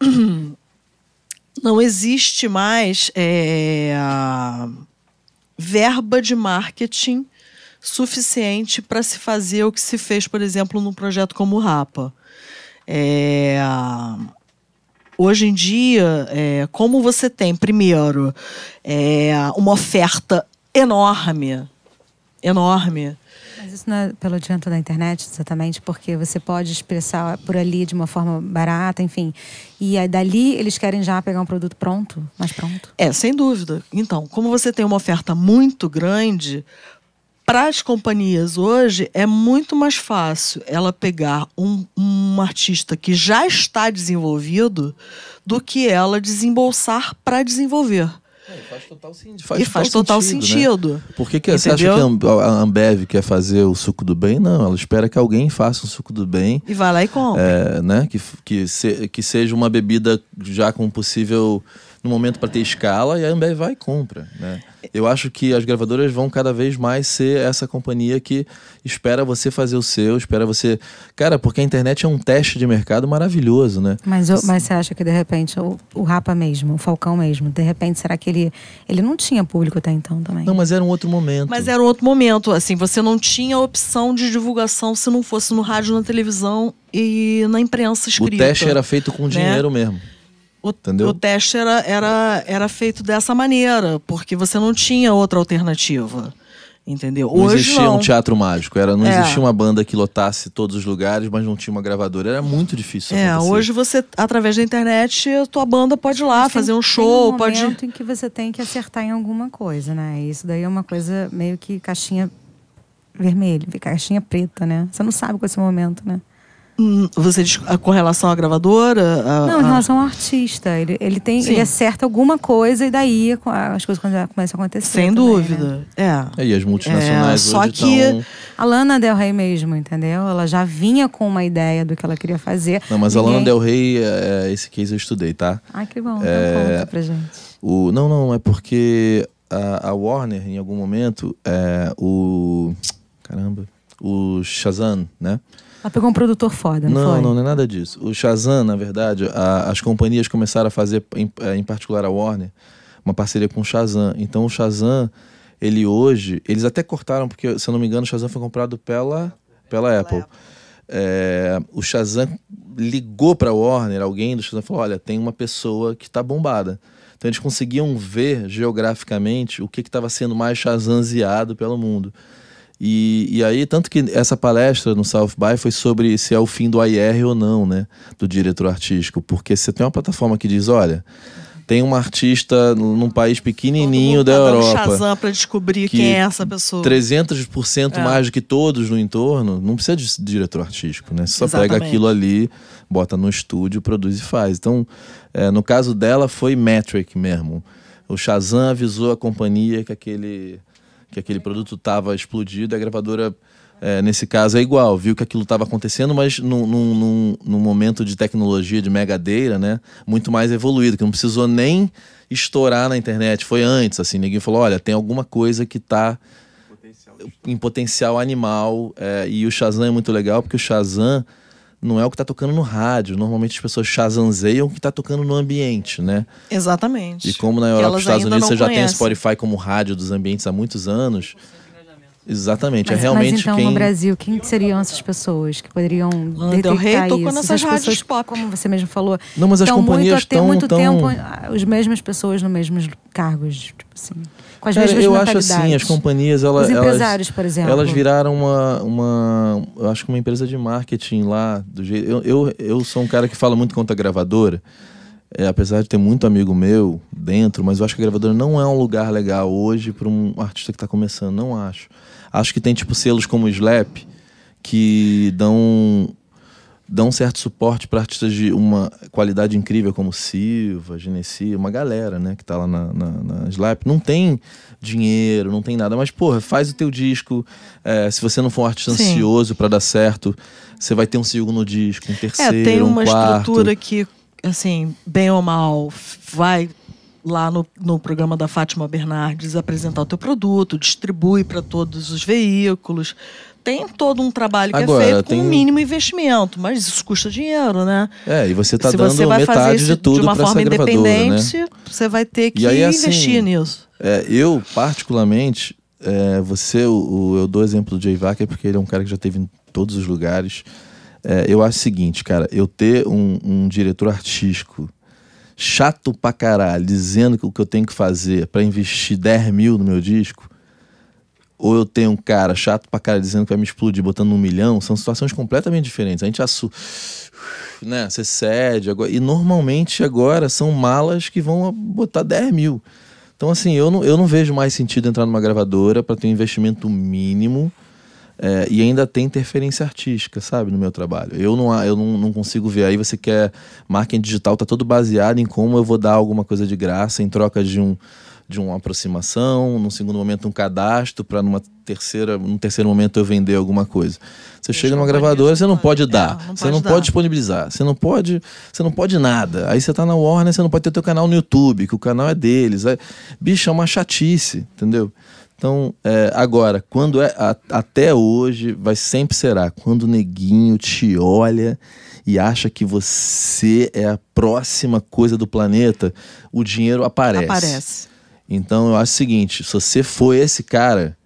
não existe mais é, a verba de marketing suficiente para se fazer o que se fez, por exemplo, num projeto como o Rapa. É, hoje em dia, é, como você tem, primeiro, é, uma oferta enorme, enorme, Mas isso não é pelo adianto da internet, exatamente, porque você pode expressar por ali de uma forma barata, enfim. E aí, dali eles querem já pegar um produto pronto, mais pronto. É, sem dúvida. Então, como você tem uma oferta muito grande, para as companhias hoje é muito mais fácil ela pegar um, um artista que já está desenvolvido do que ela desembolsar para desenvolver. É, faz total, sen- e faz total sentido. né? Por que, que você acha que a Ambev quer fazer o suco do bem? Não, ela espera que alguém faça um suco do bem, E vai lá e compra. é, né? Que, que, se- que seja uma bebida já com possível no momento para ter escala e a Ambev vai e compra, né? Eu acho que as gravadoras vão cada vez mais ser essa companhia que espera você fazer o seu, espera você, cara, porque a internet é um teste de mercado maravilhoso, né? Mas, o- mas você acha que de repente o, o Rapa mesmo, o Falcão mesmo, de repente será que ele ele não tinha público até então também? Não, mas era um outro momento. Mas era um outro momento, assim, você não tinha opção de divulgação se não fosse no rádio, na televisão e na imprensa o escrita. teste era feito com né? dinheiro mesmo. O, Entendeu? o teste era, era, era feito dessa maneira, porque você não tinha outra alternativa. Entendeu? Não Hoje existia não. um teatro mágico, era, não É. existia uma banda que lotasse todos os lugares, mas não tinha uma gravadora. Era muito difícil. É, acontecer. hoje você, através da internet, a tua banda pode ir lá tem- fazer um tem show, um pode. momento em que você tem que acertar em alguma coisa, né? Isso daí é uma coisa meio que caixinha vermelha, caixinha preta, né? Você não sabe qual é esse momento, né? Hum, Você diz ah, com relação à gravadora? a- Não, em a- relação ao artista, ele, ele tem, Sim. ele acerta alguma coisa e daí co- as coisas começam a acontecer. Sem também, né? dúvida. É. É, e as multinacionais É, só hoje que- estão... A Lana Del Rey mesmo, entendeu? Ela já vinha com uma ideia do que ela queria fazer. Não, mas a Ninguém- Lana Del Rey, é, esse case eu estudei, tá? Ai, que bom. É, Então conta pra gente. O, não, não, é porque a, a Warner, em algum momento, é, o... Caramba. O Shazam, né? Ela pegou um produtor foda, não, Não, foi? não, não é nada disso. O Shazam, na verdade, a- as companhias começaram a fazer, em, eh, em particular a Warner, uma parceria com o Shazam. Então o Shazam, ele hoje, eles até cortaram, porque, se eu não me engano, o Shazam foi comprado pela, pela Apple. É, o Shazam ligou para a Warner, alguém do Shazam falou: olha, tem uma pessoa que está bombada. Então eles conseguiam ver geograficamente o que estava sendo mais Shazamzeado pelo mundo. E, e aí, tanto que essa palestra no South by foi sobre se é o fim do IR ou não, né? Do diretor artístico. Porque você tem uma plataforma que diz, olha, tem uma artista num país pequenininho da tá dando Europa. Shazam pra descobrir que quem é essa pessoa. 300% É. mais do que todos no entorno, não precisa de diretor artístico, né? Você só pega Exatamente. aquilo ali, bota no estúdio, produz e faz. Então, é, no caso dela, foi metric mesmo. O Shazam avisou a companhia que aquele, que aquele produto estava explodido, a gravadora, é, nesse caso, é igual, viu que aquilo estava acontecendo, mas num, num, num momento de tecnologia, de megadeira, né? Muito mais evoluído, que não precisou nem estourar na internet. Foi antes, assim, ninguém falou, olha, tem alguma coisa que está em potencial animal. é, e o Shazam é muito legal porque o Shazam não é o que está tocando no rádio. Normalmente as pessoas Shazamzeiam o que está tocando no ambiente, né? Exatamente. E como na Europa e nos Estados Unidos você já tem o conhecem. Spotify como rádio dos ambientes há muitos anos. Exatamente, Mas, é realmente mas então quem... no Brasil, quem seriam essas pessoas que poderiam Lana Del Rey detectar tocou isso? Essas rádios pessoas, pop. como você mesmo falou, Não, mas as estão companhias muito, tem estão muito tão... tempo ah, as mesmas pessoas nos mesmos cargos, tipo assim, com as Cara, mesmas eu acho assim, as companhias, ela, Os elas, empresários, por exemplo. elas viraram uma, uma, eu acho que uma empresa de marketing lá, do jeito, eu, eu, eu sou um cara que fala muito contra a gravadora, é, apesar de ter muito amigo meu dentro, mas eu acho que a gravadora não é um lugar legal hoje para um artista que está começando, não acho. Acho que tem tipo selos como o Slap que dão dão certo suporte para artistas de uma qualidade incrível como Silva, Genesi, uma galera, né, que tá lá na, na, na Slap. Não tem dinheiro, não tem nada, mas porra, faz o teu disco. é, se você não for um artista Sim. ansioso para dar certo, você vai ter um segundo disco, um terceiro, É, tem uma um estrutura que, assim, bem ou mal, vai lá no, no programa da Fátima Bernardes apresentar o teu produto, distribui para todos os veículos. Tem todo um trabalho que Agora, é feito tem- com um mínimo investimento, mas isso custa dinheiro, né? É, e você tá Se dando você vai fazer metade isso de tudo de uma forma né? independente, você vai ter que aí, assim, investir nisso. É, eu, particularmente, é, você, o, o- eu dou exemplo do Jay Wacker porque ele é um cara que já esteve em todos os lugares. É, eu acho o seguinte, cara, eu ter um, um diretor artístico chato pra caralho, dizendo que o que eu tenho que fazer para investir 10 mil no meu disco, ou eu tenho um cara chato pra caralho dizendo que vai me explodir botando um milhão, são situações completamente diferentes. A gente assu né? Você cede. Agora, e normalmente agora são malas que vão botar 10 mil. Então, assim, eu não, eu não vejo mais sentido entrar numa gravadora para ter um investimento mínimo é, e ainda tem interferência artística, sabe, no meu trabalho. Eu não, eu não, não consigo ver. Aí você quer. Marketing digital tá todo baseado em como eu vou dar alguma coisa de graça em troca de um de uma aproximação, num segundo momento um cadastro para numa terceira, num terceiro momento eu vender alguma coisa. Você chega numa gravadora, você não pode dar, É, não você pode não dar. pode disponibilizar, você não pode, você não pode nada. Aí você tá na Warner, você não pode ter teu canal no YouTube, que o canal é deles. Aí, bicho, é uma chatice, entendeu? Então, é, agora, quando é a- até hoje, vai sempre será quando o neguinho te olha e acha que você é a próxima coisa do planeta, o dinheiro aparece. Aparece. Então eu acho o seguinte: se você for esse cara,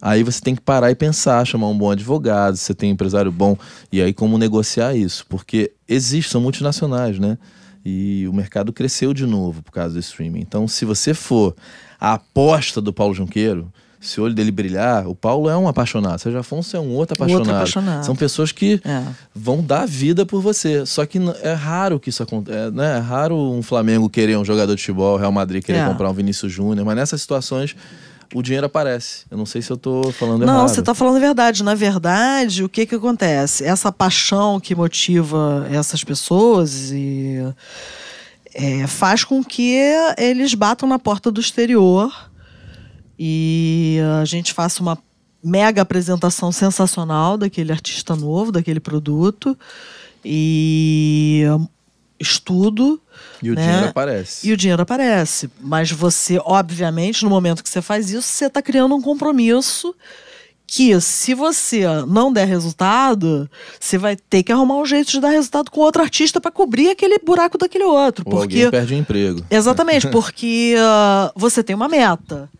aí você tem que parar e pensar, chamar um bom advogado, você tem um empresário bom, e aí como negociar isso. Porque existe, são multinacionais, né? E o mercado cresceu de novo por causa do streaming. Então, se você for a aposta do Paulo Junqueiro, se o olho dele brilhar, o Paulo é um apaixonado. Sérgio Afonso é um outro Outro apaixonado. apaixonado. São pessoas que É. vão dar vida por você. Só que é raro que isso aconteça. É, né? é raro um Flamengo querer um jogador de futebol, Real Madrid querer É. comprar um Vinícius Júnior, mas nessas situações o dinheiro aparece. Eu não sei se eu tô falando Não, errado. você está falando a verdade. Na verdade, o que que acontece? Essa paixão que motiva essas pessoas e é, faz com que eles batam na porta do exterior e a gente faça uma mega apresentação sensacional daquele artista novo, daquele produto e estudo. E o né? dinheiro aparece. E o dinheiro aparece. Mas você, obviamente, no momento que você faz isso, você está criando um compromisso que, se você não der resultado, você vai ter que arrumar um jeito de dar resultado com outro artista para cobrir aquele buraco daquele outro. Ou porque alguém perde o emprego. Exatamente, porque ah, você tem uma meta.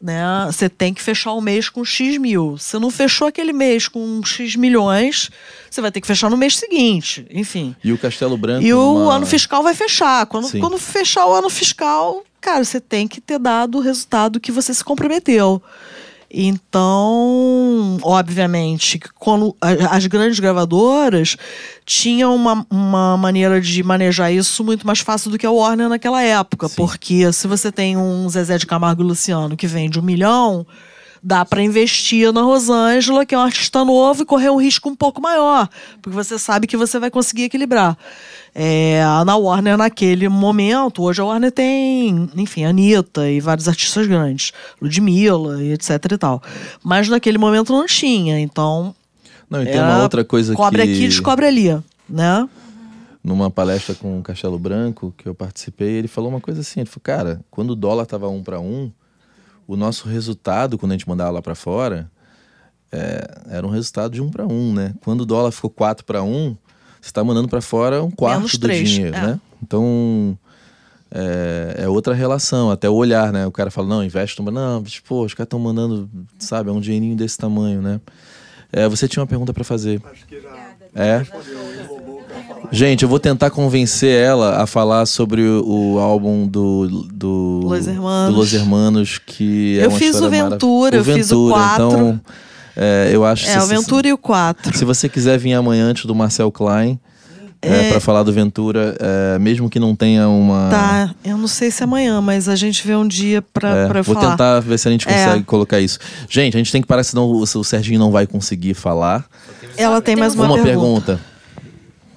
Né? Você tem que fechar o mês com X mil. Se não fechou aquele mês com X milhões, você vai ter que fechar no mês seguinte. Enfim. E o Castelo Branco. E o uma- ano fiscal vai fechar. Quando, Sim. quando fechar o ano fiscal, cara, você tem que ter dado o resultado que você se comprometeu. Então, obviamente, quando as grandes gravadoras tinham uma, uma maneira de manejar isso muito mais fácil do que a Warner naquela época. Sim. Porque se você tem um Zezé de Camargo e Luciano que vende um milhão, dá para investir na Rosângela, que é um artista novo, e correr um risco um pouco maior. Porque você sabe que você vai conseguir equilibrar. É, na Warner, naquele momento, hoje a Warner tem, enfim, Anitta e vários artistas grandes, Ludmilla e etc e tal. Mas naquele momento não tinha, então. Não, e tem uma outra coisa cobre que. aqui, descobre ali, né? numa palestra com o Castelo Branco, que eu participei, ele falou uma coisa assim, ele falou, cara, quando o dólar tava um para um, o nosso resultado, quando a gente mandava lá para fora, é, era um resultado de um para um, né? Quando o dólar ficou quatro para um, você está mandando para fora um quarto Menos do três, dinheiro, é. né? Então, é, é outra relação, até o olhar, né? O cara fala, não, investe, no... não, pô, os caras estão mandando, sabe, é um dinheirinho desse tamanho, né? É, você tinha uma pergunta para fazer. Acho que já É. Gente, eu vou tentar convencer ela a falar sobre o, o álbum do, do Los Hermanos. do Los Hermanos, que é Eu uma fiz o Ventura, eu fiz o quatro. Então, é, eu acho É, se- o Ventura e o 4. Se você quiser vir amanhã antes do Marcel Klein é, para falar do Ventura, é, mesmo que não tenha uma. Tá, eu não sei se é amanhã, mas a gente vê um dia pra, É, pra eu vou falar. tentar ver se a gente É. consegue colocar isso. Gente, a gente tem que parar, senão o, o Serginho não vai conseguir falar. Ela tem mais uma, Uma, pergunta. pergunta.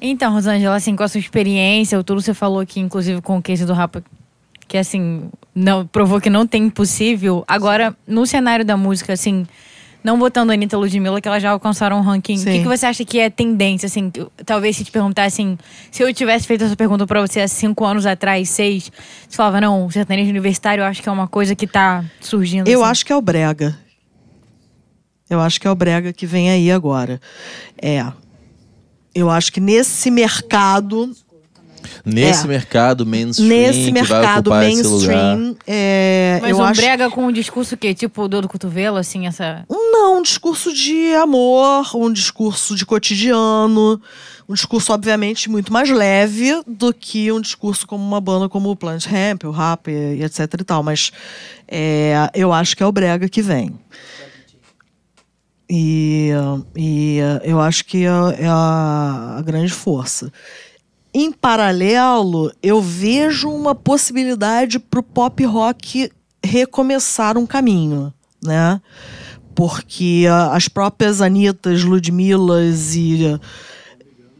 Então, Rosângela, assim, com a sua experiência, o tudo você falou aqui, inclusive com o case do Rapa, que assim, não, provou que não tem impossível. Agora, no cenário da música, assim, não botando a Anitta Ludmilla, que elas já alcançaram um ranking, o que, que você acha que é tendência, assim? que- Talvez se te perguntassem, se eu tivesse feito essa pergunta pra você há cinco anos atrás, seis, você falava, não, o sertanejo universitário eu acho que é uma coisa que tá surgindo. Eu assim. acho que é o Brega. Eu acho que é o Brega que vem aí agora. É. Eu acho que nesse mercado, Nesse É. mercado mainstream, nesse que vai mercado ocupar esse lugar. mainstream, é, Mas eu um acho brega com um discurso que, tipo, dor do cotovelo, assim, essa... Não, um discurso de amor, um discurso de cotidiano, um discurso, obviamente, muito mais leve do que um discurso como uma banda como o Planet Ramp, o Rap e, e etc e tal. Mas é, eu acho que é o Brega que vem. E, e eu acho que é, é a, a grande força. Em paralelo, eu vejo uma possibilidade pro pop rock recomeçar um caminho, né? Porque ah, as próprias Anitas, Ludmilas e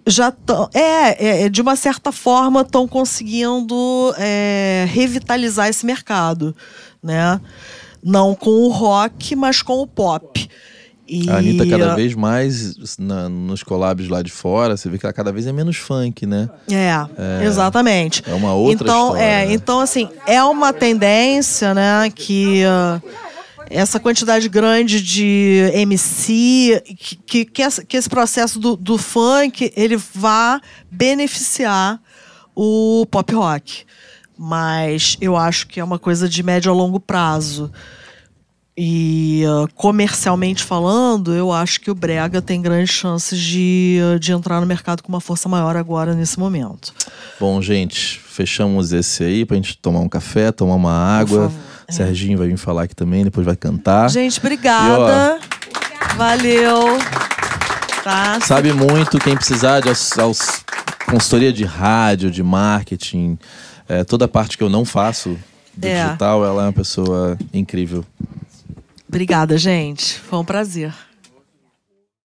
já estão. É, é, de uma certa forma, estão conseguindo é, revitalizar esse mercado. Né? Não com o rock, mas com o pop. E... A Anitta cada vez mais na, nos collabs lá de fora, você vê que ela cada vez é menos funk, né? É, é exatamente. É uma outra então, história. É, né? então, assim, é uma tendência, né, que uh, essa quantidade grande de MC, que, que, que, essa- que esse processo do, do funk, ele vá beneficiar o pop rock. Mas eu acho que é uma coisa de médio a longo prazo. E uh, comercialmente falando, eu acho que o Brega tem grandes chances de, uh, de entrar no mercado com uma força maior agora, nesse momento. Bom, gente, fechamos esse aí pra gente tomar um café, tomar uma água. favor. Serginho vai vir falar aqui também, depois vai cantar. Gente, obrigada. Valeu. Tá? Sabe muito quem precisar de aus- aus- consultoria de rádio, de marketing, é, toda a parte que eu não faço do É. digital, ela é uma pessoa incrível. Obrigada, gente. Foi um prazer.